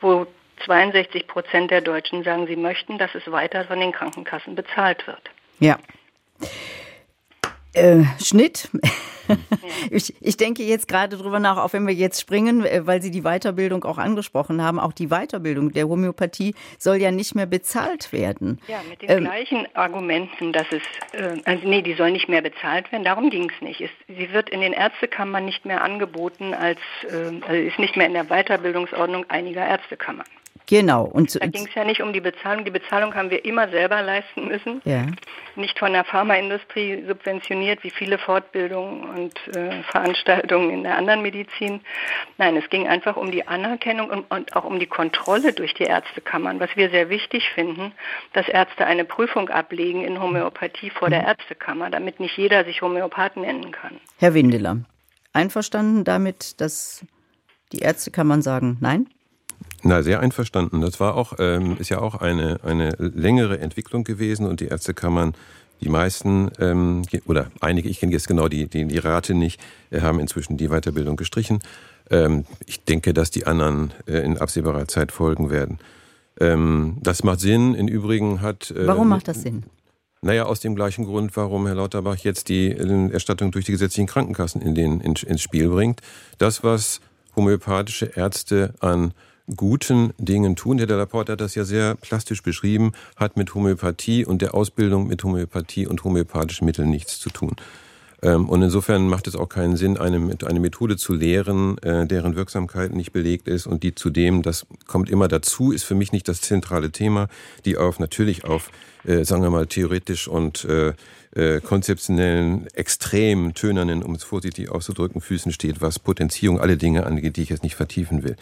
wo 62 Prozent der Deutschen sagen, sie möchten, dass es weiter von den Krankenkassen bezahlt wird. Ja. Äh, Schnitt. [laughs] ich, ich denke jetzt gerade drüber nach, auch wenn wir jetzt springen, äh, weil Sie die Weiterbildung auch angesprochen haben. Auch die Weiterbildung der Homöopathie soll ja nicht mehr bezahlt werden. Ja, mit den ähm, gleichen Argumenten, dass es, äh, also nee, die soll nicht mehr bezahlt werden. Darum ging es nicht. Es, sie wird in den Ärztekammern nicht mehr angeboten als, äh, also ist nicht mehr in der Weiterbildungsordnung einiger Ärztekammern. Genau. Und da ging es ja nicht um die Bezahlung. Die Bezahlung haben wir immer selber leisten müssen. Ja. Nicht von der Pharmaindustrie subventioniert, wie viele Fortbildungen und äh, Veranstaltungen in der anderen Medizin. Nein, es ging einfach um die Anerkennung und, und, auch um die Kontrolle durch die Ärztekammern, was wir sehr wichtig finden, dass Ärzte eine Prüfung ablegen in Homöopathie vor der Ärztekammer, damit nicht jeder sich Homöopath nennen kann. Herr Windeler, einverstanden damit, dass die Ärztekammern sagen Nein? Na, sehr einverstanden. Das war auch, ähm, ist ja auch eine, eine längere Entwicklung gewesen und die Ärztekammern, die meisten ähm, oder einige, ich kenne jetzt genau die, die, die Rate nicht, äh, haben inzwischen die Weiterbildung gestrichen. Ähm, ich denke, dass die anderen äh, in absehbarer Zeit folgen werden. Ähm, das macht Sinn. Im Übrigen hat. Äh, warum macht das Sinn? Naja, aus dem gleichen Grund, warum Herr Lauterbach jetzt die Erstattung durch die gesetzlichen Krankenkassen in den, in, ins Spiel bringt. Das, was homöopathische Ärzte an guten Dingen tun. Herr Delaporte hat das ja sehr plastisch beschrieben, hat mit Homöopathie und der Ausbildung mit Homöopathie und homöopathischen Mitteln nichts zu tun. Ähm, und insofern macht es auch keinen Sinn, eine, eine Methode zu lehren, äh, deren Wirksamkeit nicht belegt ist und die zudem, das kommt immer dazu, ist für mich nicht das zentrale Thema, die auf natürlich auf, äh, sagen wir mal, theoretisch und äh, konzeptionellen, extrem tönernen, um es vorsichtig auszudrücken, Füßen steht, was Potenzierung, alle Dinge angeht, die ich jetzt nicht vertiefen will.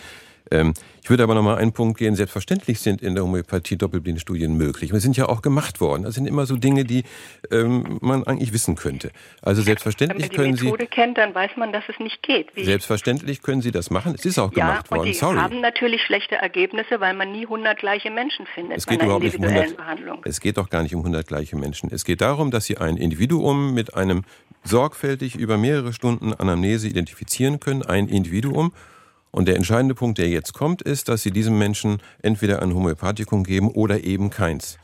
Ähm, ich würde aber noch mal einen Punkt gehen. Selbstverständlich sind in der Homöopathie Doppelblindstudien möglich. Und sind ja auch gemacht worden. Das sind immer so Dinge, die ähm, man eigentlich wissen könnte. Also selbstverständlich können Sie... Wenn man die Methode kennt, dann weiß man, dass es nicht geht. selbstverständlich können Sie das machen. Es ist auch ja, gemacht worden. Die Sorry. haben natürlich schlechte Ergebnisse, weil man nie 100 gleiche Menschen findet. Es geht überhaupt nicht um 100, Behandlung. Es geht doch gar nicht um 100 gleiche Menschen. Es geht darum, dass Sie ein Individuum mit einem sorgfältig über mehrere Stunden Anamnese identifizieren können. Ein Individuum und der entscheidende Punkt, der jetzt kommt, ist, dass Sie diesem Menschen entweder ein Homöopathikum geben oder eben keins.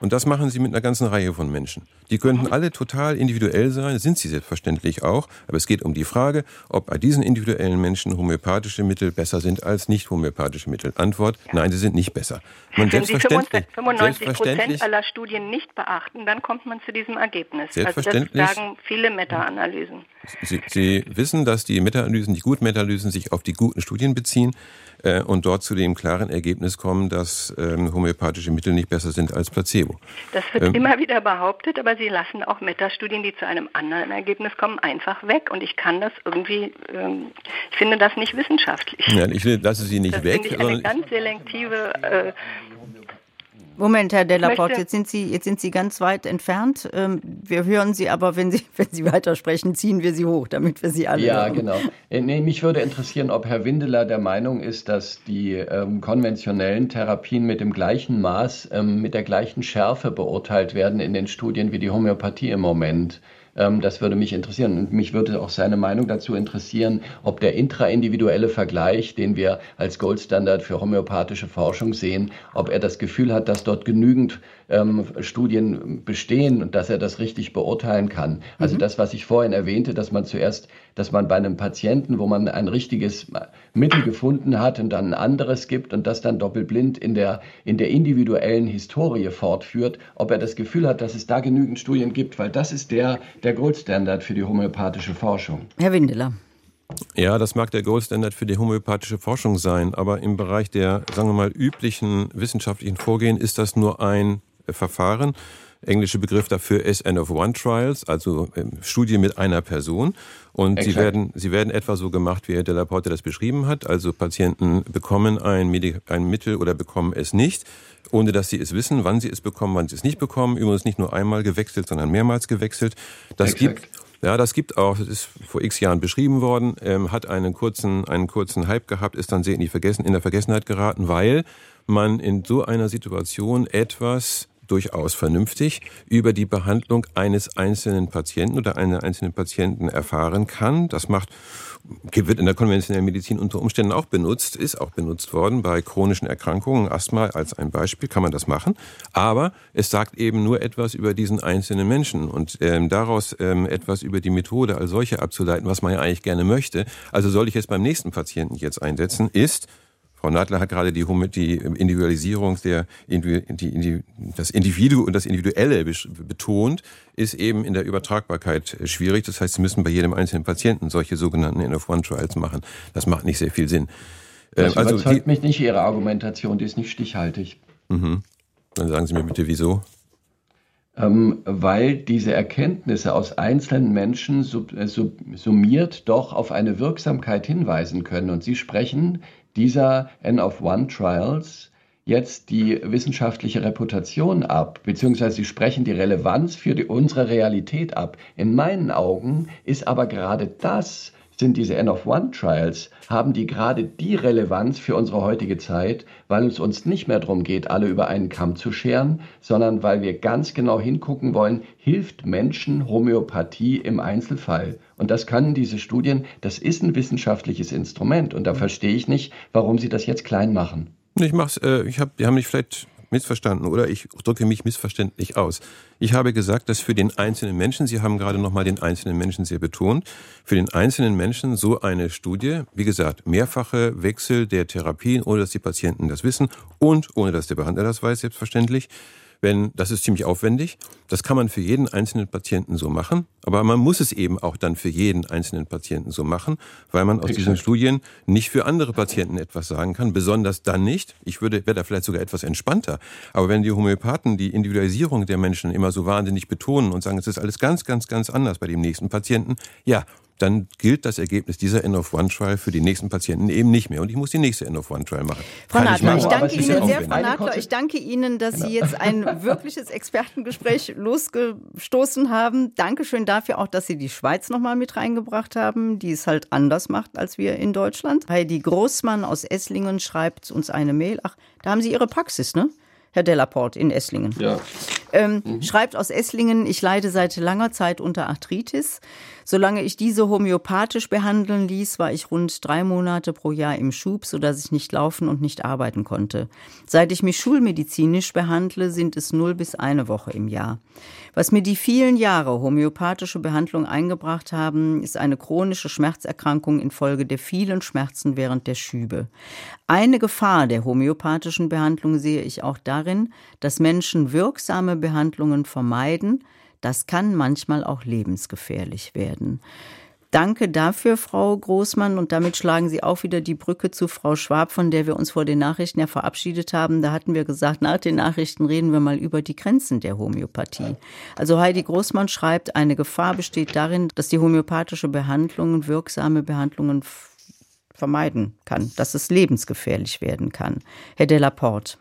Und das machen sie mit einer ganzen Reihe von Menschen. Die könnten alle total individuell sein, sind sie selbstverständlich auch, aber es geht um die Frage, ob bei diesen individuellen Menschen homöopathische Mittel besser sind als nicht homöopathische Mittel. Antwort, ja. nein, sie sind nicht besser. Man Wenn selbstverständlich, Sie 95 Prozent aller Studien nicht beachten, dann kommt man zu diesem Ergebnis. Selbstverständlich. Also das sagen viele Meta-Analysen. Sie, sie wissen, dass die Meta-Analysen, die guten Meta-Analysen sich auf die guten Studien beziehen äh, und dort zu dem klaren Ergebnis kommen, dass ähm, homöopathische Mittel nicht besser sind als Placebo. Das wird ähm, immer wieder behauptet, aber Sie lassen auch Metastudien, die zu einem anderen Ergebnis kommen, einfach weg. Und ich kann das irgendwie, ähm, ich finde das nicht wissenschaftlich. Ja, ich lasse sie nicht das weg. Ich eine ganz selektive äh, Moment, Herr Delaporte, jetzt sind Sie, jetzt sind Sie ganz weit entfernt. Ähm, wir hören Sie aber, wenn Sie, [laughs] wenn Sie weitersprechen, ziehen wir Sie hoch, damit wir Sie alle Ja, hören. genau. Äh, nee, mich würde interessieren, ob Herr Windeler der Meinung ist, dass die ähm, konventionellen Therapien mit dem gleichen Maß, ähm, mit der gleichen Schärfe beurteilt werden in den Studien wie die Homöopathie im Moment. Ähm, das würde mich interessieren. Und mich würde auch seine Meinung dazu interessieren, ob der intraindividuelle Vergleich, den wir als Goldstandard für homöopathische Forschung sehen, ob er das Gefühl hat, dass dort genügend ähm, Studien bestehen und dass er das richtig beurteilen kann. Also mhm. das, was ich vorhin erwähnte, dass man zuerst, dass man bei einem Patienten, wo man ein richtiges Mittel gefunden hat und dann ein anderes gibt und das dann doppelblind in der, in der individuellen Historie fortführt, ob er das Gefühl hat, dass es da genügend Studien gibt, weil das ist der, der Goldstandard für die homöopathische Forschung. Herr Windeler. Ja, das mag der Goldstandard für die homöopathische Forschung sein, aber im Bereich der, sagen wir mal, üblichen wissenschaftlichen Vorgehen ist das nur ein Verfahren. Englische Begriff dafür ist N of One Trials, also ähm, Studie mit einer Person. Und sie werden, sie werden etwa so gemacht, wie Herr Delaporte das beschrieben hat. Also Patienten bekommen ein, Medi ein Mittel oder bekommen es nicht, ohne dass sie es wissen, wann sie es bekommen, wann sie es nicht bekommen. Übrigens nicht nur einmal gewechselt, sondern mehrmals gewechselt. Das Exakt. gibt Ja, das gibt auch, das ist vor x Jahren beschrieben worden, ähm, hat einen kurzen, einen kurzen Hype gehabt, ist dann sehr in, die Vergessen, in der Vergessenheit geraten, weil man in so einer Situation etwas durchaus vernünftig über die Behandlung eines einzelnen Patienten oder einer einzelnen Patienten erfahren kann. Das macht wird in der konventionellen Medizin unter Umständen auch benutzt, ist auch benutzt worden bei chronischen Erkrankungen, Asthma als ein Beispiel, kann man das machen. Aber es sagt eben nur etwas über diesen einzelnen Menschen und ähm, daraus ähm, etwas über die Methode als solche abzuleiten, was man ja eigentlich gerne möchte. Also soll ich es beim nächsten Patienten jetzt einsetzen, ist Frau Nadler hat gerade die, die Individualisierung der die, das Individu und das Individuelle betont, ist eben in der Übertragbarkeit schwierig. Das heißt, Sie müssen bei jedem einzelnen Patienten solche sogenannten N-of-One-Trials machen. Das macht nicht sehr viel Sinn. Das ähm, also überzeugt die, mich nicht, Ihre Argumentation, die ist nicht stichhaltig. Mhm. Dann sagen Sie mir bitte, wieso? Ähm, weil diese Erkenntnisse aus einzelnen Menschen sub, äh, sub, summiert doch auf eine Wirksamkeit hinweisen können. Und Sie sprechen dieser N of One Trials jetzt die wissenschaftliche Reputation ab, beziehungsweise sie sprechen die Relevanz für die, unsere Realität ab. In meinen Augen ist aber gerade das sind diese N-of-One-Trials, haben die gerade die Relevanz für unsere heutige Zeit, weil es uns nicht mehr darum geht, alle über einen Kamm zu scheren, sondern weil wir ganz genau hingucken wollen, hilft Menschen Homöopathie im Einzelfall? Und das können diese Studien, das ist ein wissenschaftliches Instrument und da verstehe ich nicht, warum sie das jetzt klein machen. Ich mach's, äh, ich hab, die haben mich vielleicht missverstanden oder ich drücke mich missverständlich aus. Ich habe gesagt, dass für den einzelnen Menschen, Sie haben gerade nochmal den einzelnen Menschen sehr betont, für den einzelnen Menschen so eine Studie, wie gesagt, mehrfache Wechsel der Therapien, ohne dass die Patienten das wissen und ohne dass der Behandler das weiß, selbstverständlich, wenn, das ist ziemlich aufwendig. Das kann man für jeden einzelnen Patienten so machen. Aber man muss es eben auch dann für jeden einzelnen Patienten so machen, weil man aus Exakt. diesen Studien nicht für andere Patienten etwas sagen kann. Besonders dann nicht. Ich würde, wäre da vielleicht sogar etwas entspannter. Aber wenn die Homöopathen die Individualisierung der Menschen immer so wahnsinnig betonen und sagen, es ist alles ganz, ganz, ganz anders bei dem nächsten Patienten, ja, dann gilt das Ergebnis dieser End-of-One-Trial für die nächsten Patienten eben nicht mehr. Und ich muss die nächste End-of-One-Trial machen. Frau Nadler, ich, ich danke Ihnen sehr, Frau Nadler. Ich danke Ihnen, dass Sie jetzt ein wirkliches Expertengespräch [laughs] losgestoßen haben. Dankeschön dafür auch, dass Sie die Schweiz nochmal mit reingebracht haben, die es halt anders macht als wir in Deutschland. Heidi Großmann aus Esslingen schreibt uns eine Mail. Ach, da haben Sie Ihre Praxis, ne? Herr Delaporte in Esslingen. Ja. Ähm, mhm. Schreibt aus Esslingen, ich leide seit langer Zeit unter Arthritis. Solange ich diese homöopathisch behandeln ließ, war ich rund drei Monate pro Jahr im Schub, sodass ich nicht laufen und nicht arbeiten konnte. Seit ich mich schulmedizinisch behandle, sind es null bis eine Woche im Jahr. Was mir die vielen Jahre homöopathische Behandlung eingebracht haben, ist eine chronische Schmerzerkrankung infolge der vielen Schmerzen während der Schübe. Eine Gefahr der homöopathischen Behandlung sehe ich auch darin, dass Menschen wirksame Behandlungen vermeiden, das kann manchmal auch lebensgefährlich werden. Danke dafür, Frau Großmann. Und damit schlagen Sie auch wieder die Brücke zu Frau Schwab, von der wir uns vor den Nachrichten ja verabschiedet haben. Da hatten wir gesagt, nach den Nachrichten reden wir mal über die Grenzen der Homöopathie. Also Heidi Großmann schreibt, eine Gefahr besteht darin, dass die homöopathische Behandlung wirksame Behandlungen vermeiden kann, dass es lebensgefährlich werden kann. Herr Delaporte.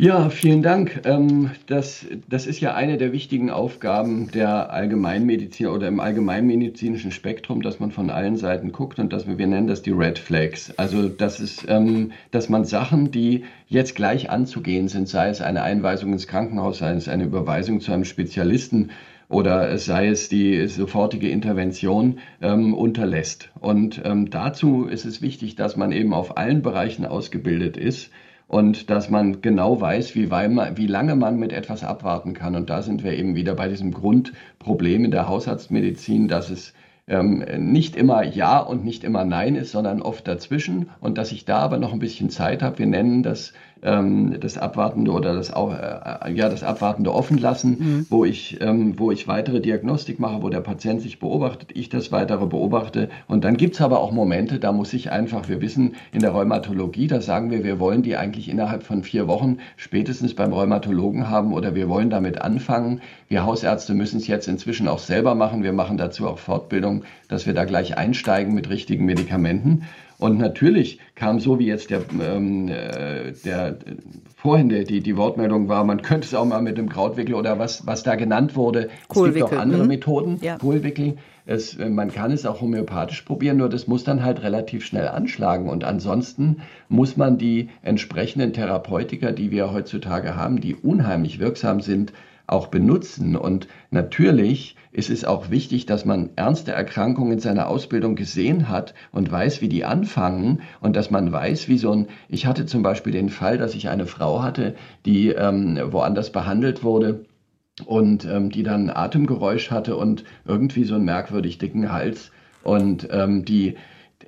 Ja, vielen Dank. Ähm, das, das ist ja eine der wichtigen Aufgaben der Allgemeinmedizin oder im allgemeinmedizinischen Spektrum, dass man von allen Seiten guckt und dass wir, wir nennen das die Red Flags. Also das ist, ähm, dass man Sachen, die jetzt gleich anzugehen sind, sei es eine Einweisung ins Krankenhaus, sei es eine Überweisung zu einem Spezialisten, oder sei es die sofortige Intervention ähm, unterlässt. Und dazu ist es wichtig, dass man eben auf allen Bereichen ausgebildet ist und dass man genau weiß, wie, wie lange man mit etwas abwarten kann. Und da sind wir eben wieder bei diesem Grundproblem in der Hausarztmedizin, dass es ähm, nicht immer Ja und nicht immer Nein ist, sondern oft dazwischen und dass ich da aber noch ein bisschen Zeit habe. Wir nennen das das abwartende oder das auch äh, ja das abwartende Offenlassen, mhm. wo ich ähm, wo ich weitere Diagnostik mache, wo der Patient sich beobachtet, ich das weitere beobachte und dann gibt es aber auch Momente, da muss ich einfach, wir wissen in der Rheumatologie, da sagen wir, wir wollen die eigentlich innerhalb von vier Wochen spätestens beim Rheumatologen haben oder wir wollen damit anfangen. Wir Hausärzte müssen es jetzt inzwischen auch selber machen. Wir machen dazu auch Fortbildung, dass wir da gleich einsteigen mit richtigen Medikamenten. Und natürlich kam so, wie jetzt der, ähm, äh, der vorhin der, die, die Wortmeldung war, man könnte es auch mal mit dem Krautwickel oder was, was da genannt wurde. Es gibt auch andere mhm. Methoden, ja. Kohlwickel. Es, äh, man kann es auch homöopathisch probieren, nur das muss dann halt relativ schnell anschlagen. Und ansonsten muss man die entsprechenden Therapeutika, die wir heutzutage haben, die unheimlich wirksam sind, auch benutzen. Und natürlich ist es auch wichtig, dass man ernste Erkrankungen in seiner Ausbildung gesehen hat und weiß, wie die anfangen und dass man weiß, wie so ein, ich hatte zum Beispiel den Fall, dass ich eine Frau hatte, die ähm, woanders behandelt wurde und ähm, die dann Atemgeräusch hatte und irgendwie so einen merkwürdig dicken Hals und ähm, die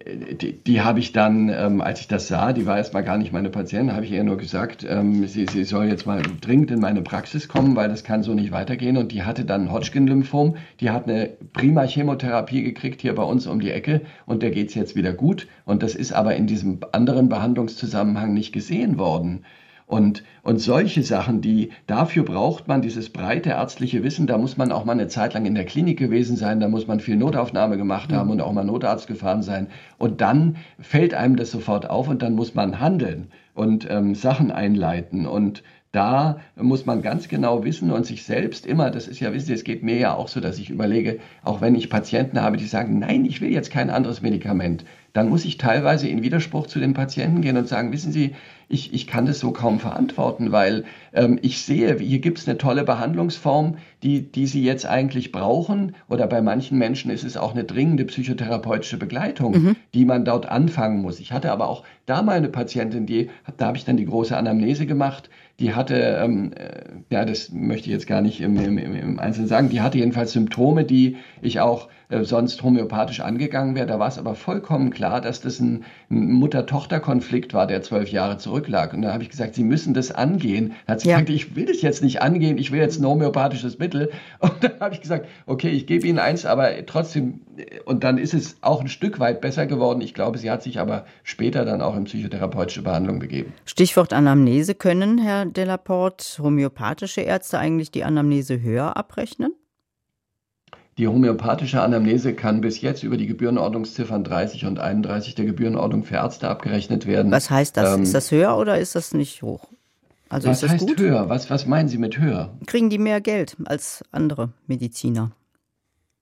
die, die habe ich dann, ähm, als ich das sah, die war erstmal gar nicht meine Patientin, habe ich ihr nur gesagt, ähm, sie, sie soll jetzt mal dringend in meine Praxis kommen, weil das kann so nicht weitergehen. Und die hatte dann Hodgkin-Lymphom, die hat eine prima Chemotherapie gekriegt hier bei uns um die Ecke und der geht es jetzt wieder gut. Und das ist aber in diesem anderen Behandlungszusammenhang nicht gesehen worden. Und, und solche Sachen, die dafür braucht man dieses breite ärztliche Wissen, da muss man auch mal eine Zeit lang in der Klinik gewesen sein, da muss man viel Notaufnahme gemacht haben und auch mal Notarzt gefahren sein. Und dann fällt einem das sofort auf und dann muss man handeln und ähm, Sachen einleiten. Und da muss man ganz genau wissen und sich selbst immer, das ist ja, wissen Sie, es geht mir ja auch so, dass ich überlege, auch wenn ich Patienten habe, die sagen, nein, ich will jetzt kein anderes Medikament, dann muss ich teilweise in Widerspruch zu den Patienten gehen und sagen, wissen Sie, ich, ich kann das so kaum verantworten, weil ähm, ich sehe, hier gibt es eine tolle Behandlungsform, die, die Sie jetzt eigentlich brauchen. Oder bei manchen Menschen ist es auch eine dringende psychotherapeutische Begleitung, mhm. die man dort anfangen muss. Ich hatte aber auch da mal eine Patientin, die, da habe ich dann die große Anamnese gemacht, die hatte, ähm, äh, ja, das möchte ich jetzt gar nicht im, im, im Einzelnen sagen, die hatte jedenfalls Symptome, die ich auch äh, sonst homöopathisch angegangen wäre. Da war es aber vollkommen klar, dass das ein, ein Mutter-Tochter-Konflikt war, der zwölf Jahre zurücklag. Und da habe ich gesagt, Sie müssen das angehen. Da hat sie ja. gesagt, ich will das jetzt nicht angehen, ich will jetzt ein homöopathisches Mittel. [laughs] Und dann habe ich gesagt, okay, ich gebe Ihnen eins, aber trotzdem, und dann ist es auch ein Stück weit besser geworden. Ich glaube, sie hat sich aber später dann auch in psychotherapeutische Behandlung begeben. Stichwort Anamnese. Können, Herr Delaporte, homöopathische Ärzte eigentlich die Anamnese höher abrechnen? Die homöopathische Anamnese kann bis jetzt über die Gebührenordnungsziffern 30 und 31 der Gebührenordnung für Ärzte abgerechnet werden. Was heißt das? Ähm, ist das höher oder ist das nicht hoch? Also was heißt gut? höher? Was, was meinen Sie mit höher? Kriegen die mehr Geld als andere Mediziner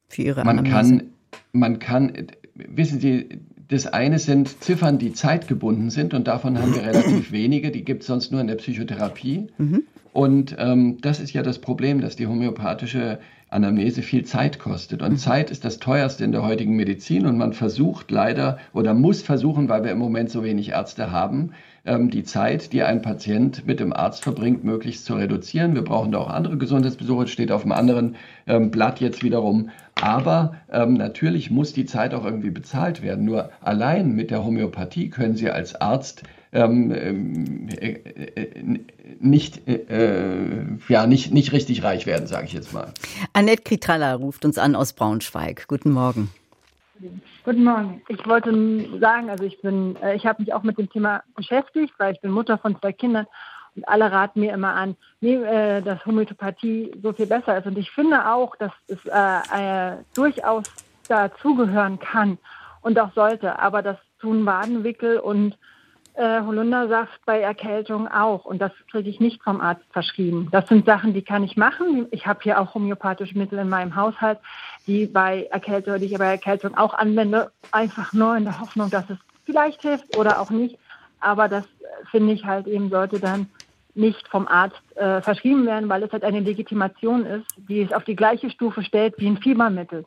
für ihre man Anamnese? Kann, man kann, wissen Sie, das eine sind Ziffern, die zeitgebunden sind und davon haben wir relativ [clears throat] wenige. Die gibt es sonst nur in der Psychotherapie. Mhm. Und ähm, das ist ja das Problem, dass die homöopathische Anamnese viel Zeit kostet. Und mhm. Zeit ist das teuerste in der heutigen Medizin und man versucht leider oder muss versuchen, weil wir im Moment so wenig Ärzte haben, die Zeit, die ein Patient mit dem Arzt verbringt, möglichst zu reduzieren. Wir brauchen da auch andere Gesundheitsbesuche, steht auf einem anderen ähm, Blatt jetzt wiederum. Aber ähm, natürlich muss die Zeit auch irgendwie bezahlt werden. Nur allein mit der Homöopathie können Sie als Arzt ähm, äh, äh, nicht, äh, ja, nicht, nicht richtig reich werden, sage ich jetzt mal. Annette Kritralla ruft uns an aus Braunschweig. Guten Morgen. Guten Morgen. Ich wollte sagen, also ich bin, äh, ich habe mich auch mit dem Thema beschäftigt, weil ich bin Mutter von zwei Kindern und alle raten mir immer an, nee, äh, dass Homöopathie so viel besser ist. Und ich finde auch, dass es äh, äh, durchaus dazugehören kann und auch sollte. Aber das tun Wadenwickel und äh, Holundersaft bei Erkältung auch. Und das kriege ich nicht vom Arzt verschrieben. Das sind Sachen, die kann ich machen. Ich habe hier auch homöopathische Mittel in meinem Haushalt, die bei Erkältung, die ich bei Erkältung auch anwende, einfach nur in der Hoffnung, dass es vielleicht hilft oder auch nicht. Aber das äh, finde ich halt eben sollte dann nicht vom Arzt äh, verschrieben werden, weil es halt eine Legitimation ist, die es auf die gleiche Stufe stellt wie ein Fiebermittel.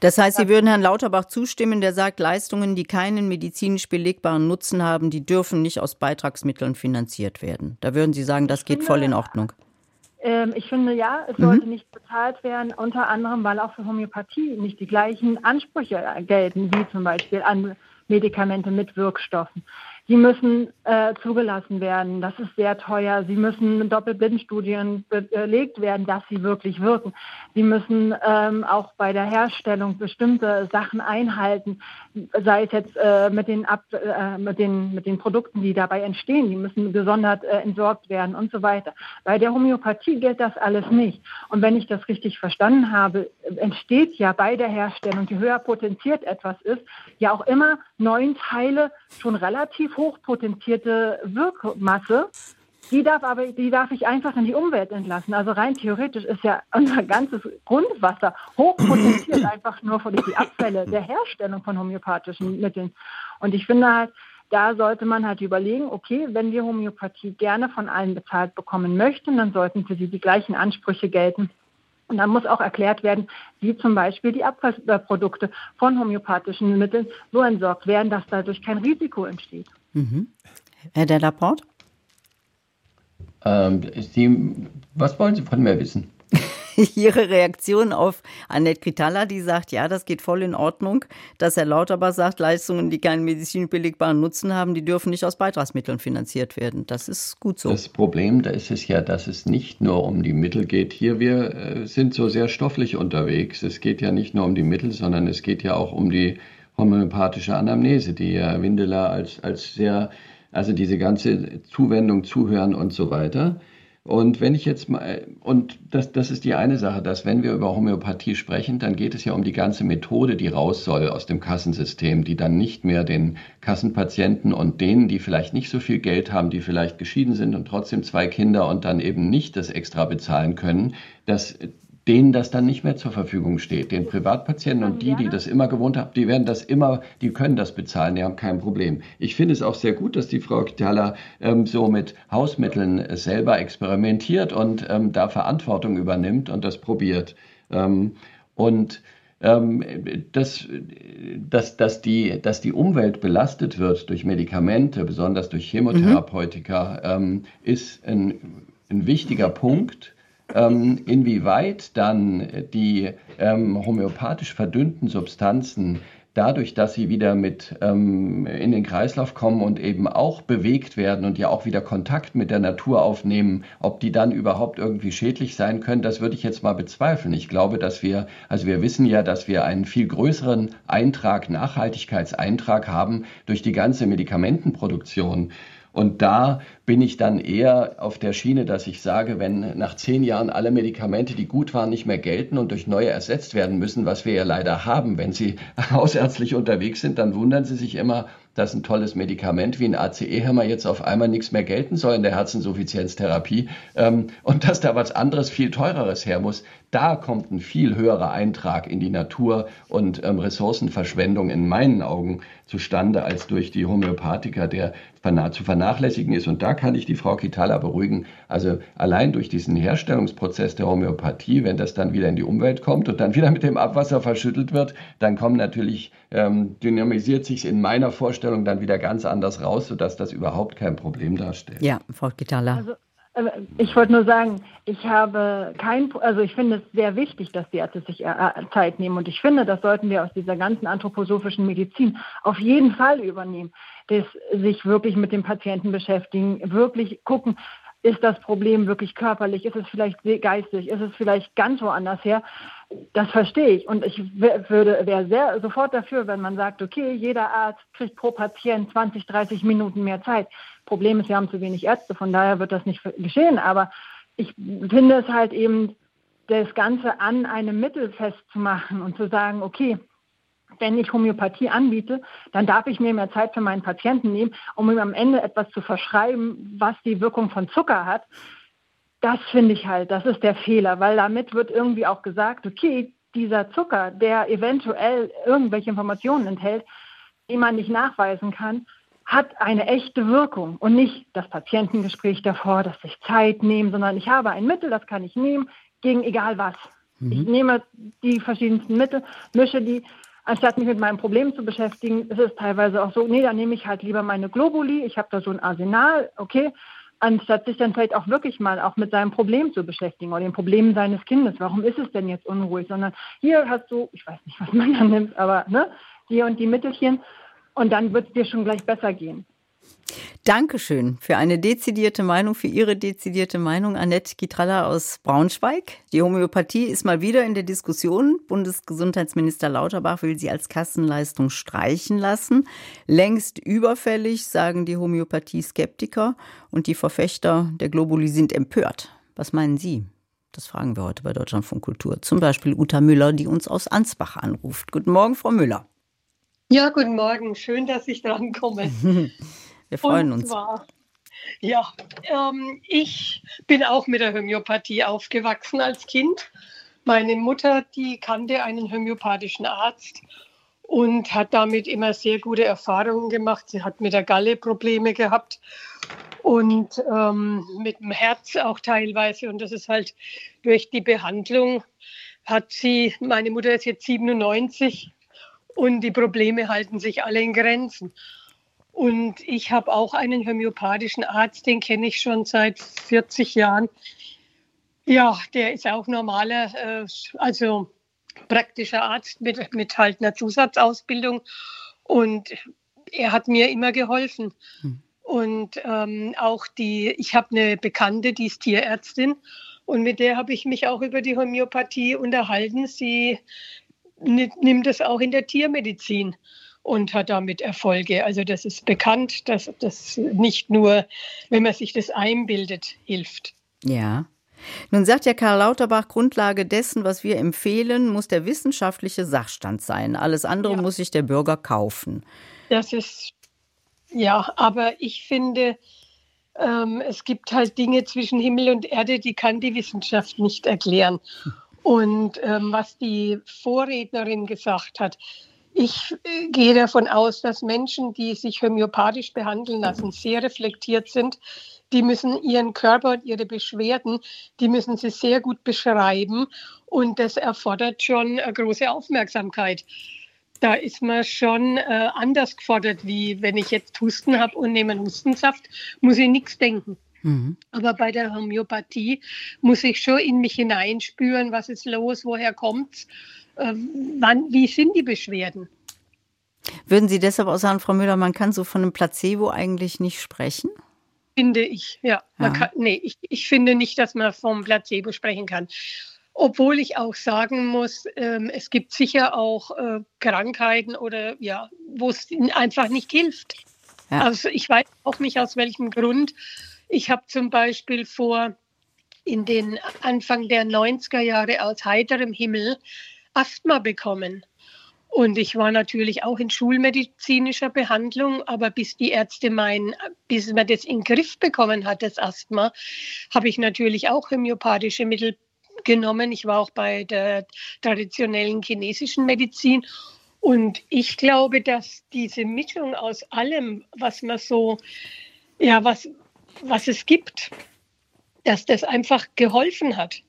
Das heißt, Sie würden Herrn Lauterbach zustimmen, der sagt, Leistungen, die keinen medizinisch belegbaren Nutzen haben, die dürfen nicht aus Beitragsmitteln finanziert werden. Da würden Sie sagen, das geht voll in Ordnung. Ähm, ich finde ja, es mhm. sollte nicht bezahlt werden, unter anderem, weil auch für Homöopathie nicht die gleichen Ansprüche gelten, wie zum Beispiel an Medikamente mit Wirkstoffen. Die müssen äh, zugelassen werden. Das ist sehr teuer. Sie müssen in Doppelblindstudien belegt werden, dass sie wirklich wirken. Sie müssen ähm, auch bei der Herstellung bestimmte Sachen einhalten, sei es jetzt äh, mit, den Ab äh, mit, den, mit den Produkten, die dabei entstehen. Die müssen gesondert äh, entsorgt werden und so weiter. Bei der Homöopathie gilt das alles nicht. Und wenn ich das richtig verstanden habe, entsteht ja bei der Herstellung, je höher potenziert etwas ist, ja auch immer neun Teile schon relativ hochpotenzierte Wirkmasse. Die darf aber, die darf ich einfach in die Umwelt entlassen. Also rein theoretisch ist ja unser ganzes Grundwasser hochpotenziert [clears throat] einfach nur von die Abfälle der Herstellung von homöopathischen Mitteln. Und ich finde halt, da sollte man halt überlegen, okay, wenn wir Homöopathie gerne von allen bezahlt bekommen möchten, dann sollten für sie die gleichen Ansprüche gelten. Und dann muss auch erklärt werden, wie zum Beispiel die Abfallprodukte von homöopathischen Mitteln so entsorgt werden, dass dadurch kein Risiko entsteht. Mhm. Herr Delaporte? Ähm, Sie, was wollen Sie von mir wissen? [laughs] Ihre Reaktion auf Annette Kritalla, die sagt, ja, das geht voll in Ordnung, dass Herr Lauterbach sagt, Leistungen, die keinen medizinbelegbaren Nutzen haben, die dürfen nicht aus Beitragsmitteln finanziert werden. Das ist gut so. Das Problem, da ist es ja, dass es nicht nur um die Mittel geht. Hier, wir äh, sind so sehr stofflich unterwegs. Es geht ja nicht nur um die Mittel, sondern es geht ja auch um die homöopathische Anamnese, die Herr Windeler als, als sehr, also diese ganze Zuwendung, Zuhören und so weiter, und wenn ich jetzt mal, und das, das ist die eine Sache, dass wenn wir über Homöopathie sprechen, dann geht es ja um die ganze Methode, die raus soll aus dem Kassensystem, die dann nicht mehr den Kassenpatienten und denen, die vielleicht nicht so viel Geld haben, die vielleicht geschieden sind und trotzdem zwei Kinder und dann eben nicht das extra bezahlen können, dass denen das dann nicht mehr zur Verfügung steht. Den Privatpatienten und die, die das immer gewohnt haben, die werden das immer, die können das bezahlen, die haben kein Problem. Ich finde es auch sehr gut, dass die Frau Kitala ähm, so mit Hausmitteln selber experimentiert und ähm, da Verantwortung übernimmt und das probiert. Ähm, und ähm, dass, dass, dass, die, dass die Umwelt belastet wird durch Medikamente, besonders durch Chemotherapeutika, mhm. ist ein, ein wichtiger Punkt ähm, inwieweit dann die ähm, homöopathisch verdünnten Substanzen dadurch, dass sie wieder mit ähm, in den Kreislauf kommen und eben auch bewegt werden und ja auch wieder Kontakt mit der Natur aufnehmen, ob die dann überhaupt irgendwie schädlich sein können, das würde ich jetzt mal bezweifeln. Ich glaube, dass wir, also wir wissen ja, dass wir einen viel größeren Eintrag, Nachhaltigkeitseintrag haben durch die ganze Medikamentenproduktion. Und da bin ich dann eher auf der Schiene, dass ich sage, wenn nach zehn Jahren alle Medikamente, die gut waren, nicht mehr gelten und durch neue ersetzt werden müssen, was wir ja leider haben, wenn Sie [laughs] hausärztlich unterwegs sind, dann wundern Sie sich immer, dass ein tolles Medikament wie ein ACE-Hämmer jetzt auf einmal nichts mehr gelten soll in der Herzinsuffizienztherapie ähm, und dass da was anderes, viel teureres her muss. Da kommt ein viel höherer Eintrag in die Natur und ähm, Ressourcenverschwendung in meinen Augen zustande als durch die Homöopathika, der zu vernachlässigen ist. Und da kann ich die Frau Kitala beruhigen. Also allein durch diesen Herstellungsprozess der Homöopathie, wenn das dann wieder in die Umwelt kommt und dann wieder mit dem Abwasser verschüttelt wird, dann kommen natürlich, ähm, dynamisiert sich in meiner Vorstellung dann wieder ganz anders raus, sodass das überhaupt kein Problem darstellt. Ja, Frau Kitala. Also ich wollte nur sagen, ich habe kein, also ich finde es sehr wichtig, dass die Ärzte sich äh, Zeit nehmen und ich finde, das sollten wir aus dieser ganzen anthroposophischen Medizin auf jeden Fall übernehmen, dass sich wirklich mit dem Patienten beschäftigen, wirklich gucken, ist das Problem wirklich körperlich, ist es vielleicht geistig, ist es vielleicht ganz woanders her? Das verstehe ich und ich würde wäre sehr sofort dafür, wenn man sagt, okay, jeder Arzt kriegt pro Patient 20, 30 Minuten mehr Zeit. Problem ist, wir haben zu wenig Ärzte, von daher wird das nicht geschehen. Aber ich finde es halt eben, das Ganze an einem Mittel festzumachen und zu sagen, okay, wenn ich Homöopathie anbiete, dann darf ich mir mehr Zeit für meinen Patienten nehmen, um ihm am Ende etwas zu verschreiben, was die Wirkung von Zucker hat. Das finde ich halt, das ist der Fehler, weil damit wird irgendwie auch gesagt, okay, dieser Zucker, der eventuell irgendwelche Informationen enthält, die man nicht nachweisen kann, hat eine echte Wirkung und nicht das Patientengespräch davor, dass ich Zeit nehme, sondern ich habe ein Mittel, das kann ich nehmen gegen egal was. Mhm. Ich nehme die verschiedensten Mittel, mische die, anstatt mich mit meinem Problem zu beschäftigen, ist es teilweise auch so, nee, dann nehme ich halt lieber meine Globuli, ich habe da so ein Arsenal, okay, anstatt sich dann vielleicht auch wirklich mal auch mit seinem Problem zu beschäftigen oder den Problemen seines Kindes. Warum ist es denn jetzt unruhig? Sondern hier hast du, ich weiß nicht, was man da nimmt, aber ne, die und die Mittelchen und dann wird es dir schon gleich besser gehen. Dankeschön für eine dezidierte Meinung, für Ihre dezidierte Meinung, Annette Gitralla aus Braunschweig. Die Homöopathie ist mal wieder in der Diskussion. Bundesgesundheitsminister Lauterbach will sie als Kassenleistung streichen lassen. Längst überfällig, sagen die Homöopathie-Skeptiker. Und die Verfechter der Globuli sind empört. Was meinen Sie? Das fragen wir heute bei Deutschlandfunk Kultur. Zum Beispiel Uta Müller, die uns aus Ansbach anruft. Guten Morgen, Frau Müller. Ja, guten Morgen. Schön, dass ich dran komme. [laughs] Wir freuen uns. Zwar, ja, ähm, ich bin auch mit der Homöopathie aufgewachsen als Kind. Meine Mutter, die kannte einen homöopathischen Arzt und hat damit immer sehr gute Erfahrungen gemacht. Sie hat mit der Galle Probleme gehabt und ähm, mit dem Herz auch teilweise. Und das ist halt durch die Behandlung hat sie, meine Mutter ist jetzt 97 und die Probleme halten sich alle in Grenzen. Und ich habe auch einen homöopathischen Arzt, den kenne ich schon seit 40 Jahren. Ja, der ist auch normaler, äh, also praktischer Arzt mit, mit halt einer Zusatzausbildung. Und er hat mir immer geholfen. Hm. Und ähm, auch die, ich habe eine Bekannte, die ist Tierärztin und mit der habe ich mich auch über die Homöopathie unterhalten. Sie nimmt es auch in der Tiermedizin und hat damit Erfolge. Also das ist bekannt, dass das nicht nur, wenn man sich das einbildet, hilft. Ja. Nun sagt ja Karl Lauterbach, Grundlage dessen, was wir empfehlen, muss der wissenschaftliche Sachstand sein. Alles andere ja. muss sich der Bürger kaufen. Das ist ja, aber ich finde, ähm, es gibt halt Dinge zwischen Himmel und Erde, die kann die Wissenschaft nicht erklären. [laughs] Und ähm, was die Vorrednerin gesagt hat, ich äh, gehe davon aus, dass Menschen, die sich homöopathisch behandeln lassen, sehr reflektiert sind. Die müssen ihren Körper und ihre Beschwerden, die müssen sie sehr gut beschreiben. Und das erfordert schon eine große Aufmerksamkeit da ist man schon äh, anders gefordert, wie wenn ich jetzt Husten habe und nehme einen Hustensaft, muss ich nichts denken. Mhm. Aber bei der Homöopathie muss ich schon in mich hineinspüren, was ist los, woher kommt äh, wann, wie sind die Beschwerden. Würden Sie deshalb auch sagen, Frau Müller, man kann so von einem Placebo eigentlich nicht sprechen? Finde ich, ja. ja. Kann, nee, ich, ich finde nicht, dass man vom Placebo sprechen kann. Obwohl ich auch sagen muss, ähm, es gibt sicher auch äh, Krankheiten oder ja, wo es einfach nicht hilft. Ja. Also ich weiß auch nicht aus welchem Grund. Ich habe zum Beispiel vor in den Anfang der 90er Jahre aus heiterem Himmel Asthma bekommen. Und ich war natürlich auch in schulmedizinischer Behandlung, aber bis die Ärzte meinen, bis man das in den Griff bekommen hat, das Asthma, habe ich natürlich auch homöopathische Mittel genommen. Ich war auch bei der traditionellen chinesischen Medizin. Und ich glaube, dass diese Mischung aus allem, was man so, ja, was, was es gibt, dass das einfach geholfen hat,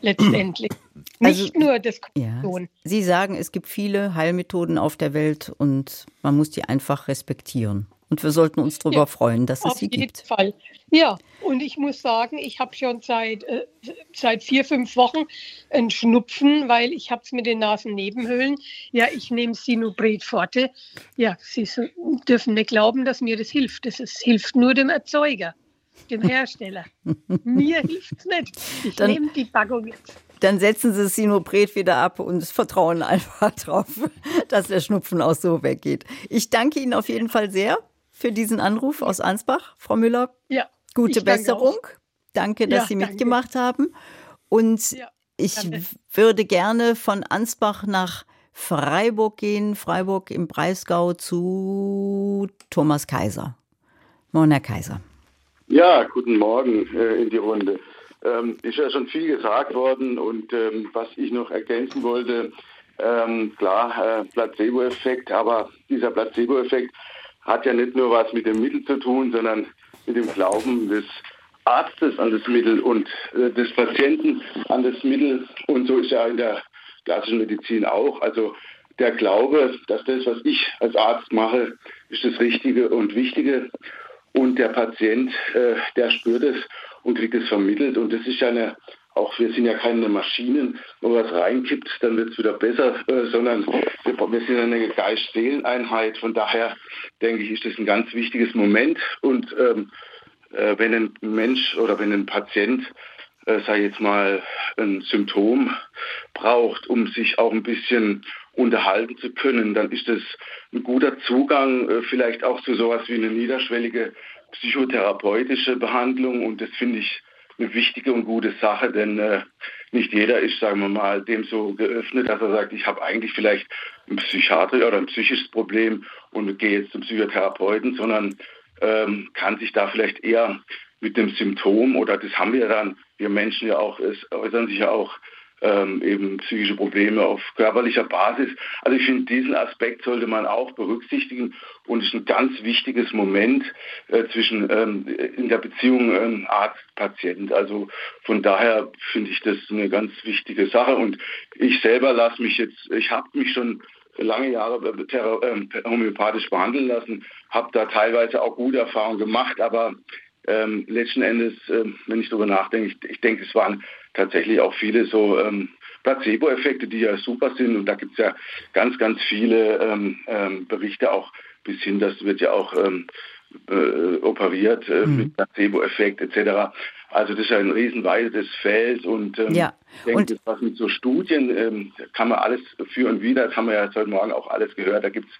letztendlich. Also, Nicht nur das. Ja. Sie sagen, es gibt viele Heilmethoden auf der Welt und man muss die einfach respektieren. Und wir sollten uns darüber ja, freuen, dass es sie gibt. Auf jeden Fall. Ja, und ich muss sagen, ich habe schon seit, äh, seit vier, fünf Wochen einen Schnupfen, weil ich habe es mit den Nasennebenhöhlen. Ja, ich nehme Sinubret Forte. Ja, Sie dürfen nicht glauben, dass mir das hilft. Das ist, hilft nur dem Erzeuger, dem Hersteller. mir hilft es nicht. Ich nehme die Packung jetzt dann setzen Sie das Sinopret wieder ab und vertrauen [laughs] einfach darauf, dass der Schnupfen auch so weggeht. Ich danke Ihnen auf jeden Fall sehr für diesen Anruf aus Ansbach, Frau Müller. Ja. Gute Besserung. Auch. Danke, dass ja, Sie mitgemacht danke. haben. Und ja, ich würde gerne von Ansbach nach Freiburg gehen, Freiburg im Breisgau zu Thomas Kaiser. Herr Kaiser. Ja, guten Morgen äh, in die Runde. Ähm, ist ja schon viel gesagt worden und ähm, was ich noch ergänzen wollte, ähm, klar, äh, Placebo-Effekt, aber dieser Placebo-Effekt hat ja nicht nur was mit dem Mittel zu tun, sondern mit dem Glauben des Arztes an das Mittel und äh, des Patienten an das Mittel. Und so ist ja in der klassischen Medizin auch. Also der Glaube, dass das, was ich als Arzt mache, ist das Richtige und Wichtige. Und der Patient, äh, der spürt es und kriegt es vermittelt. Und das ist ja eine auch wir sind ja keine Maschinen, wo man was reinkippt, dann wird es wieder besser, äh, sondern wir, wir sind eine Geist-Seelen-Einheit. Von daher denke ich, ist das ein ganz wichtiges Moment. Und ähm, äh, wenn ein Mensch oder wenn ein Patient äh, sei jetzt mal ein Symptom braucht, um sich auch ein bisschen unterhalten zu können, dann ist das ein guter Zugang äh, vielleicht auch zu sowas wie eine niederschwellige psychotherapeutische Behandlung. Und das finde ich eine wichtige und gute Sache, denn äh, nicht jeder ist, sagen wir mal, dem so geöffnet, dass er sagt, ich habe eigentlich vielleicht ein Psychiatrie oder ein psychisches Problem und gehe jetzt zum Psychotherapeuten, sondern ähm, kann sich da vielleicht eher mit dem Symptom oder das haben wir dann, wir Menschen ja auch, es äußern sich ja auch ähm, eben psychische Probleme auf körperlicher Basis. Also ich finde, diesen Aspekt sollte man auch berücksichtigen und ist ein ganz wichtiges Moment äh, zwischen ähm, in der Beziehung ähm, Arzt-Patient. Also von daher finde ich das eine ganz wichtige Sache und ich selber lasse mich jetzt, ich habe mich schon lange Jahre äh, homöopathisch behandeln lassen, habe da teilweise auch gute Erfahrungen gemacht, aber ähm, letzten Endes, ähm, wenn ich darüber nachdenke, ich, ich denke, es waren tatsächlich auch viele so ähm, Placebo-Effekte, die ja super sind. Und da gibt es ja ganz, ganz viele ähm, ähm, Berichte auch bis hin, das wird ja auch ähm, äh, operiert äh, mhm. mit Placebo-Effekt etc. Also das ist ja ein riesenweites Feld und ähm, ja. ich denke, und was mit so Studien ähm, kann man alles für und wieder, das haben wir ja heute Morgen auch alles gehört, da gibt es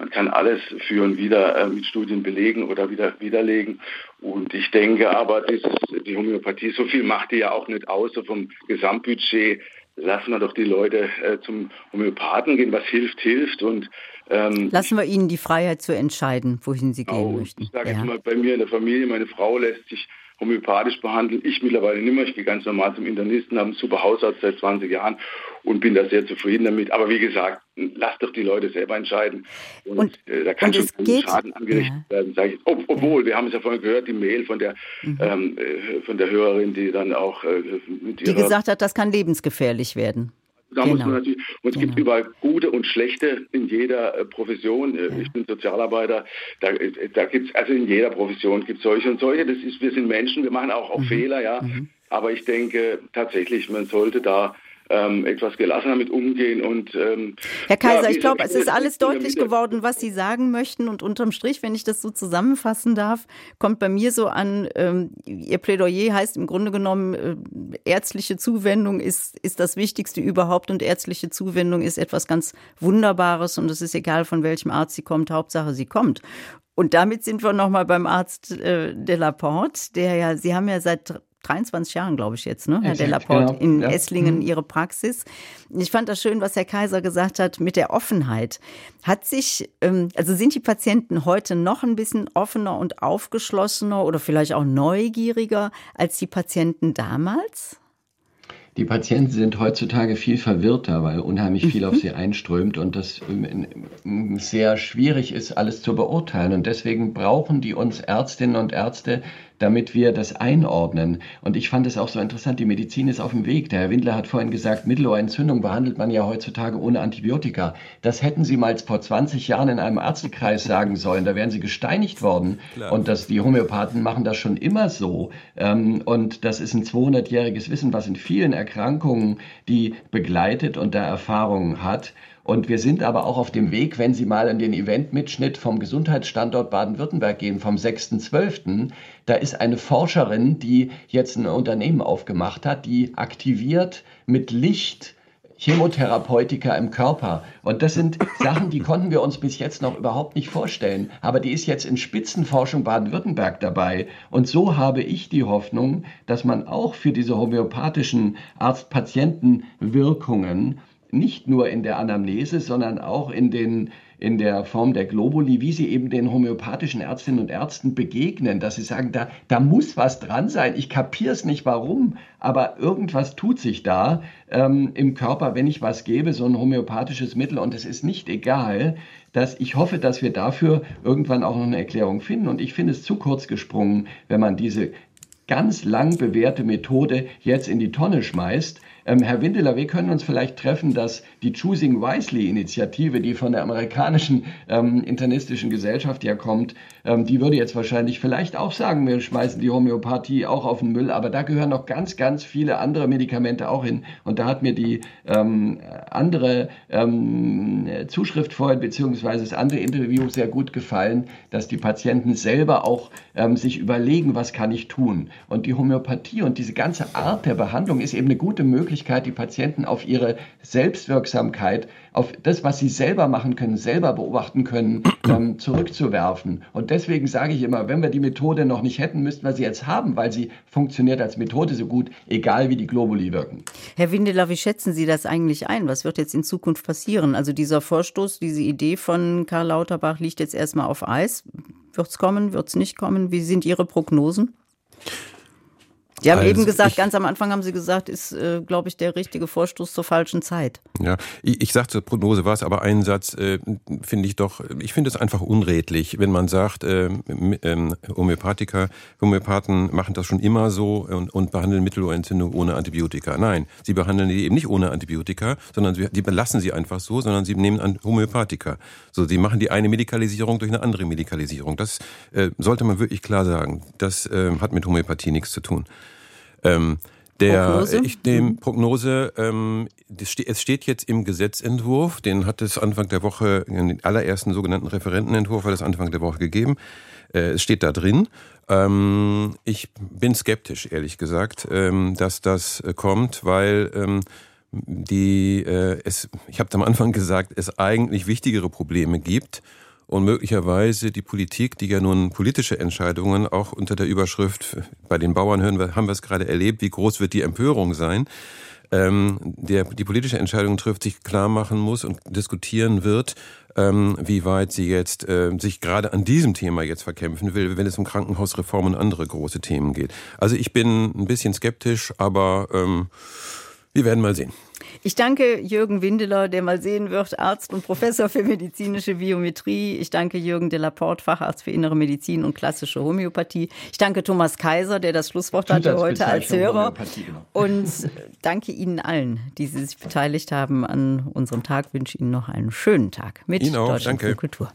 man kann alles für und wieder äh, mit Studien belegen oder wieder widerlegen. Und ich denke aber, dieses, die Homöopathie, so viel macht die ja auch nicht aus, so vom Gesamtbudget. Lassen wir doch die Leute äh, zum Homöopathen gehen, was hilft, hilft. Und ähm, Lassen wir ihnen die Freiheit zu entscheiden, wohin sie gehen möchten. Ich sage ja. jetzt mal, bei mir in der Familie, meine Frau lässt sich homöopathisch behandelt. Ich mittlerweile nicht mehr. Ich gehe ganz normal zum Internisten, habe einen super Hausarzt seit 20 Jahren und bin da sehr zufrieden damit. Aber wie gesagt, lass doch die Leute selber entscheiden. Und, und äh, da kann schon geht, Schaden angerichtet ja. werden, sage ich. Ob, obwohl, wir haben es ja vorhin gehört, die Mail von der, mhm. ähm, äh, von der Hörerin, die dann auch äh, mit ihrer... Die gesagt hat, das kann lebensgefährlich werden. Da genau. muss man natürlich, und es genau. gibt überall gute und schlechte in jeder äh, Profession. Äh, ja. Ich bin Sozialarbeiter, da, äh, da gibt es, also in jeder Profession gibt es solche und solche. Das ist, wir sind Menschen, wir machen auch, auch mhm. Fehler, ja. Mhm. Aber ich denke tatsächlich, man sollte da ähm, etwas gelassener mit umgehen. Und, ähm, Herr Kaiser, ja, ich glaube, es ist alles deutlich geworden, was Sie sagen möchten. Und unterm Strich, wenn ich das so zusammenfassen darf, kommt bei mir so an, ähm, Ihr Plädoyer heißt im Grunde genommen, äh, ärztliche Zuwendung ist, ist das Wichtigste überhaupt und ärztliche Zuwendung ist etwas ganz Wunderbares und es ist egal, von welchem Arzt sie kommt, Hauptsache sie kommt. Und damit sind wir nochmal beim Arzt äh, de la Porte, der ja, Sie haben ja seit 23 Jahren, glaube ich jetzt, ne, Herr Delaporte, genau. in ja. Esslingen mhm. Ihre Praxis. Ich fand das schön, was Herr Kaiser gesagt hat mit der Offenheit. Hat sich, ähm, also sind die Patienten heute noch ein bisschen offener und aufgeschlossener oder vielleicht auch neugieriger als die Patienten damals? Die Patienten sind heutzutage viel verwirrter, weil unheimlich viel auf mhm. sie einströmt und das ähm, sehr schwierig ist, alles zu beurteilen. Und deswegen brauchen die uns Ärztinnen und Ärzte, damit wir das einordnen. Und ich fand es auch so interessant, die Medizin ist auf dem Weg. Der Herr Windler hat vorhin gesagt, Mittelohrentzündung behandelt man ja heutzutage ohne Antibiotika. Das hätten Sie mal vor 20 Jahren in einem Arztkreis sagen sollen. Da wären Sie gesteinigt worden. Klar. Und das, die Homöopathen machen das schon immer so. Ähm, und das ist ein 200-jähriges Wissen, was in vielen Erkrankungen die begleitet und da Erfahrungen hat. Und wir sind aber auch auf dem Weg, wenn Sie mal in den Eventmitschnitt vom Gesundheitsstandort Baden-Württemberg gehen, vom 6.12., da ist eine Forscherin, die jetzt ein Unternehmen aufgemacht hat, die aktiviert mit Licht Chemotherapeutika im Körper. Und das sind Sachen, die konnten wir uns bis jetzt noch überhaupt nicht vorstellen. Aber die ist jetzt in Spitzenforschung Baden-Württemberg dabei. Und so habe ich die Hoffnung, dass man auch für diese homöopathischen Arzt-Patienten-Wirkungen nicht nur in der Anamnese, sondern auch in, den, in der Form der Globuli, wie sie eben den homöopathischen Ärztinnen und Ärzten begegnen, dass sie sagen, da, da muss was dran sein. Ich kapiere es nicht warum, aber irgendwas tut sich da ähm, im Körper, wenn ich was gebe, so ein homöopathisches Mittel. Und es ist nicht egal, dass ich hoffe, dass wir dafür irgendwann auch noch eine Erklärung finden. Und ich finde es zu kurz gesprungen, wenn man diese ganz lang bewährte Methode jetzt in die Tonne schmeißt Ähm, Herr Windeler, wir können uns vielleicht treffen, dass die Choosing Wisely-Initiative, die von der amerikanischen ähm, internistischen Gesellschaft ja kommt, ähm, die würde jetzt wahrscheinlich vielleicht auch sagen, wir schmeißen die Homöopathie auch auf den Müll, aber da gehören noch ganz, ganz viele andere Medikamente auch hin. Und da hat mir die ähm, andere ähm, Zuschrift vorhin, beziehungsweise das andere Interview sehr gut gefallen, dass die Patienten selber auch ähm, sich überlegen, was kann ich tun. Und die Homöopathie und diese ganze Art der Behandlung ist eben eine gute Möglichkeit, die Patienten auf ihre Selbstwirksamkeit, auf das, was sie selber machen können, selber beobachten können, [clears throat] ähm, zurückzuwerfen. Und deswegen sage ich immer, wenn wir die Methode noch nicht hätten, müssten wir sie jetzt haben, weil sie funktioniert als Methode so gut, egal wie die Globuli wirken. Herr Windeler, wie schätzen Sie das eigentlich ein? Was wird jetzt in Zukunft passieren? Also dieser Vorstoß, diese Idee von Karl Lauterbach liegt jetzt erstmal auf Eis. Wird es kommen, wird es nicht kommen? Wie sind Ihre Prognosen? Sie haben also eben gesagt, ganz am Anfang haben Sie gesagt, ist, äh, glaube ich, der richtige Vorstoß zur falschen Zeit. Ja, ich, ich sagte, Prognose war es, aber einen Satz äh, finde ich doch, ich finde es einfach unredlich, wenn man sagt, äh, äh, Homöopathiker, Homöopathen machen das schon immer so und, und behandeln Mittelohrentzündung ohne Antibiotika. Nein, sie behandeln die eben nicht ohne Antibiotika, sondern sie, die belassen sie einfach so, sondern sie nehmen an Homöopathika. So, sie machen die eine Medikalisierung durch eine andere Medikalisierung. Das äh, sollte man wirklich klar sagen. Das äh, hat mit Homöopathie nichts zu tun. Ähm, der, Prognose? Ich, dem mhm. Prognose, ähm, es steht jetzt im Gesetzentwurf, den hat es Anfang der Woche, den allerersten sogenannten Referentenentwurf hat es Anfang der Woche gegeben. Äh, es steht da drin. Ähm, ich bin skeptisch, ehrlich gesagt, ähm, dass das äh, kommt, weil ähm, die, äh, es, ich habe am Anfang gesagt, es eigentlich wichtigere Probleme gibt und möglicherweise die Politik, die ja nun politische Entscheidungen auch unter der Überschrift, bei den Bauern hören wir, haben wir es gerade erlebt, wie groß wird die Empörung sein, ähm, der die politische Entscheidung trifft, sich klar machen muss und diskutieren wird, ähm, wie weit sie jetzt äh, sich gerade an diesem Thema jetzt verkämpfen will, wenn es um Krankenhausreform und andere große Themen geht. Also ich bin ein bisschen skeptisch, aber ähm, wir werden mal sehen. Ich danke Jürgen Windeler, der mal sehen wird, Arzt und Professor für medizinische Biometrie. Ich danke Jürgen de Laporte, Facharzt für innere Medizin und klassische Homöopathie. Ich danke Thomas Kaiser, der das Schlusswort hatte heute als Hörer. Genau. Und danke Ihnen allen, die sich beteiligt haben an unserem Tag. Ich wünsche Ihnen noch einen schönen Tag mit Ihnen auch, Deutschland danke. Kultur.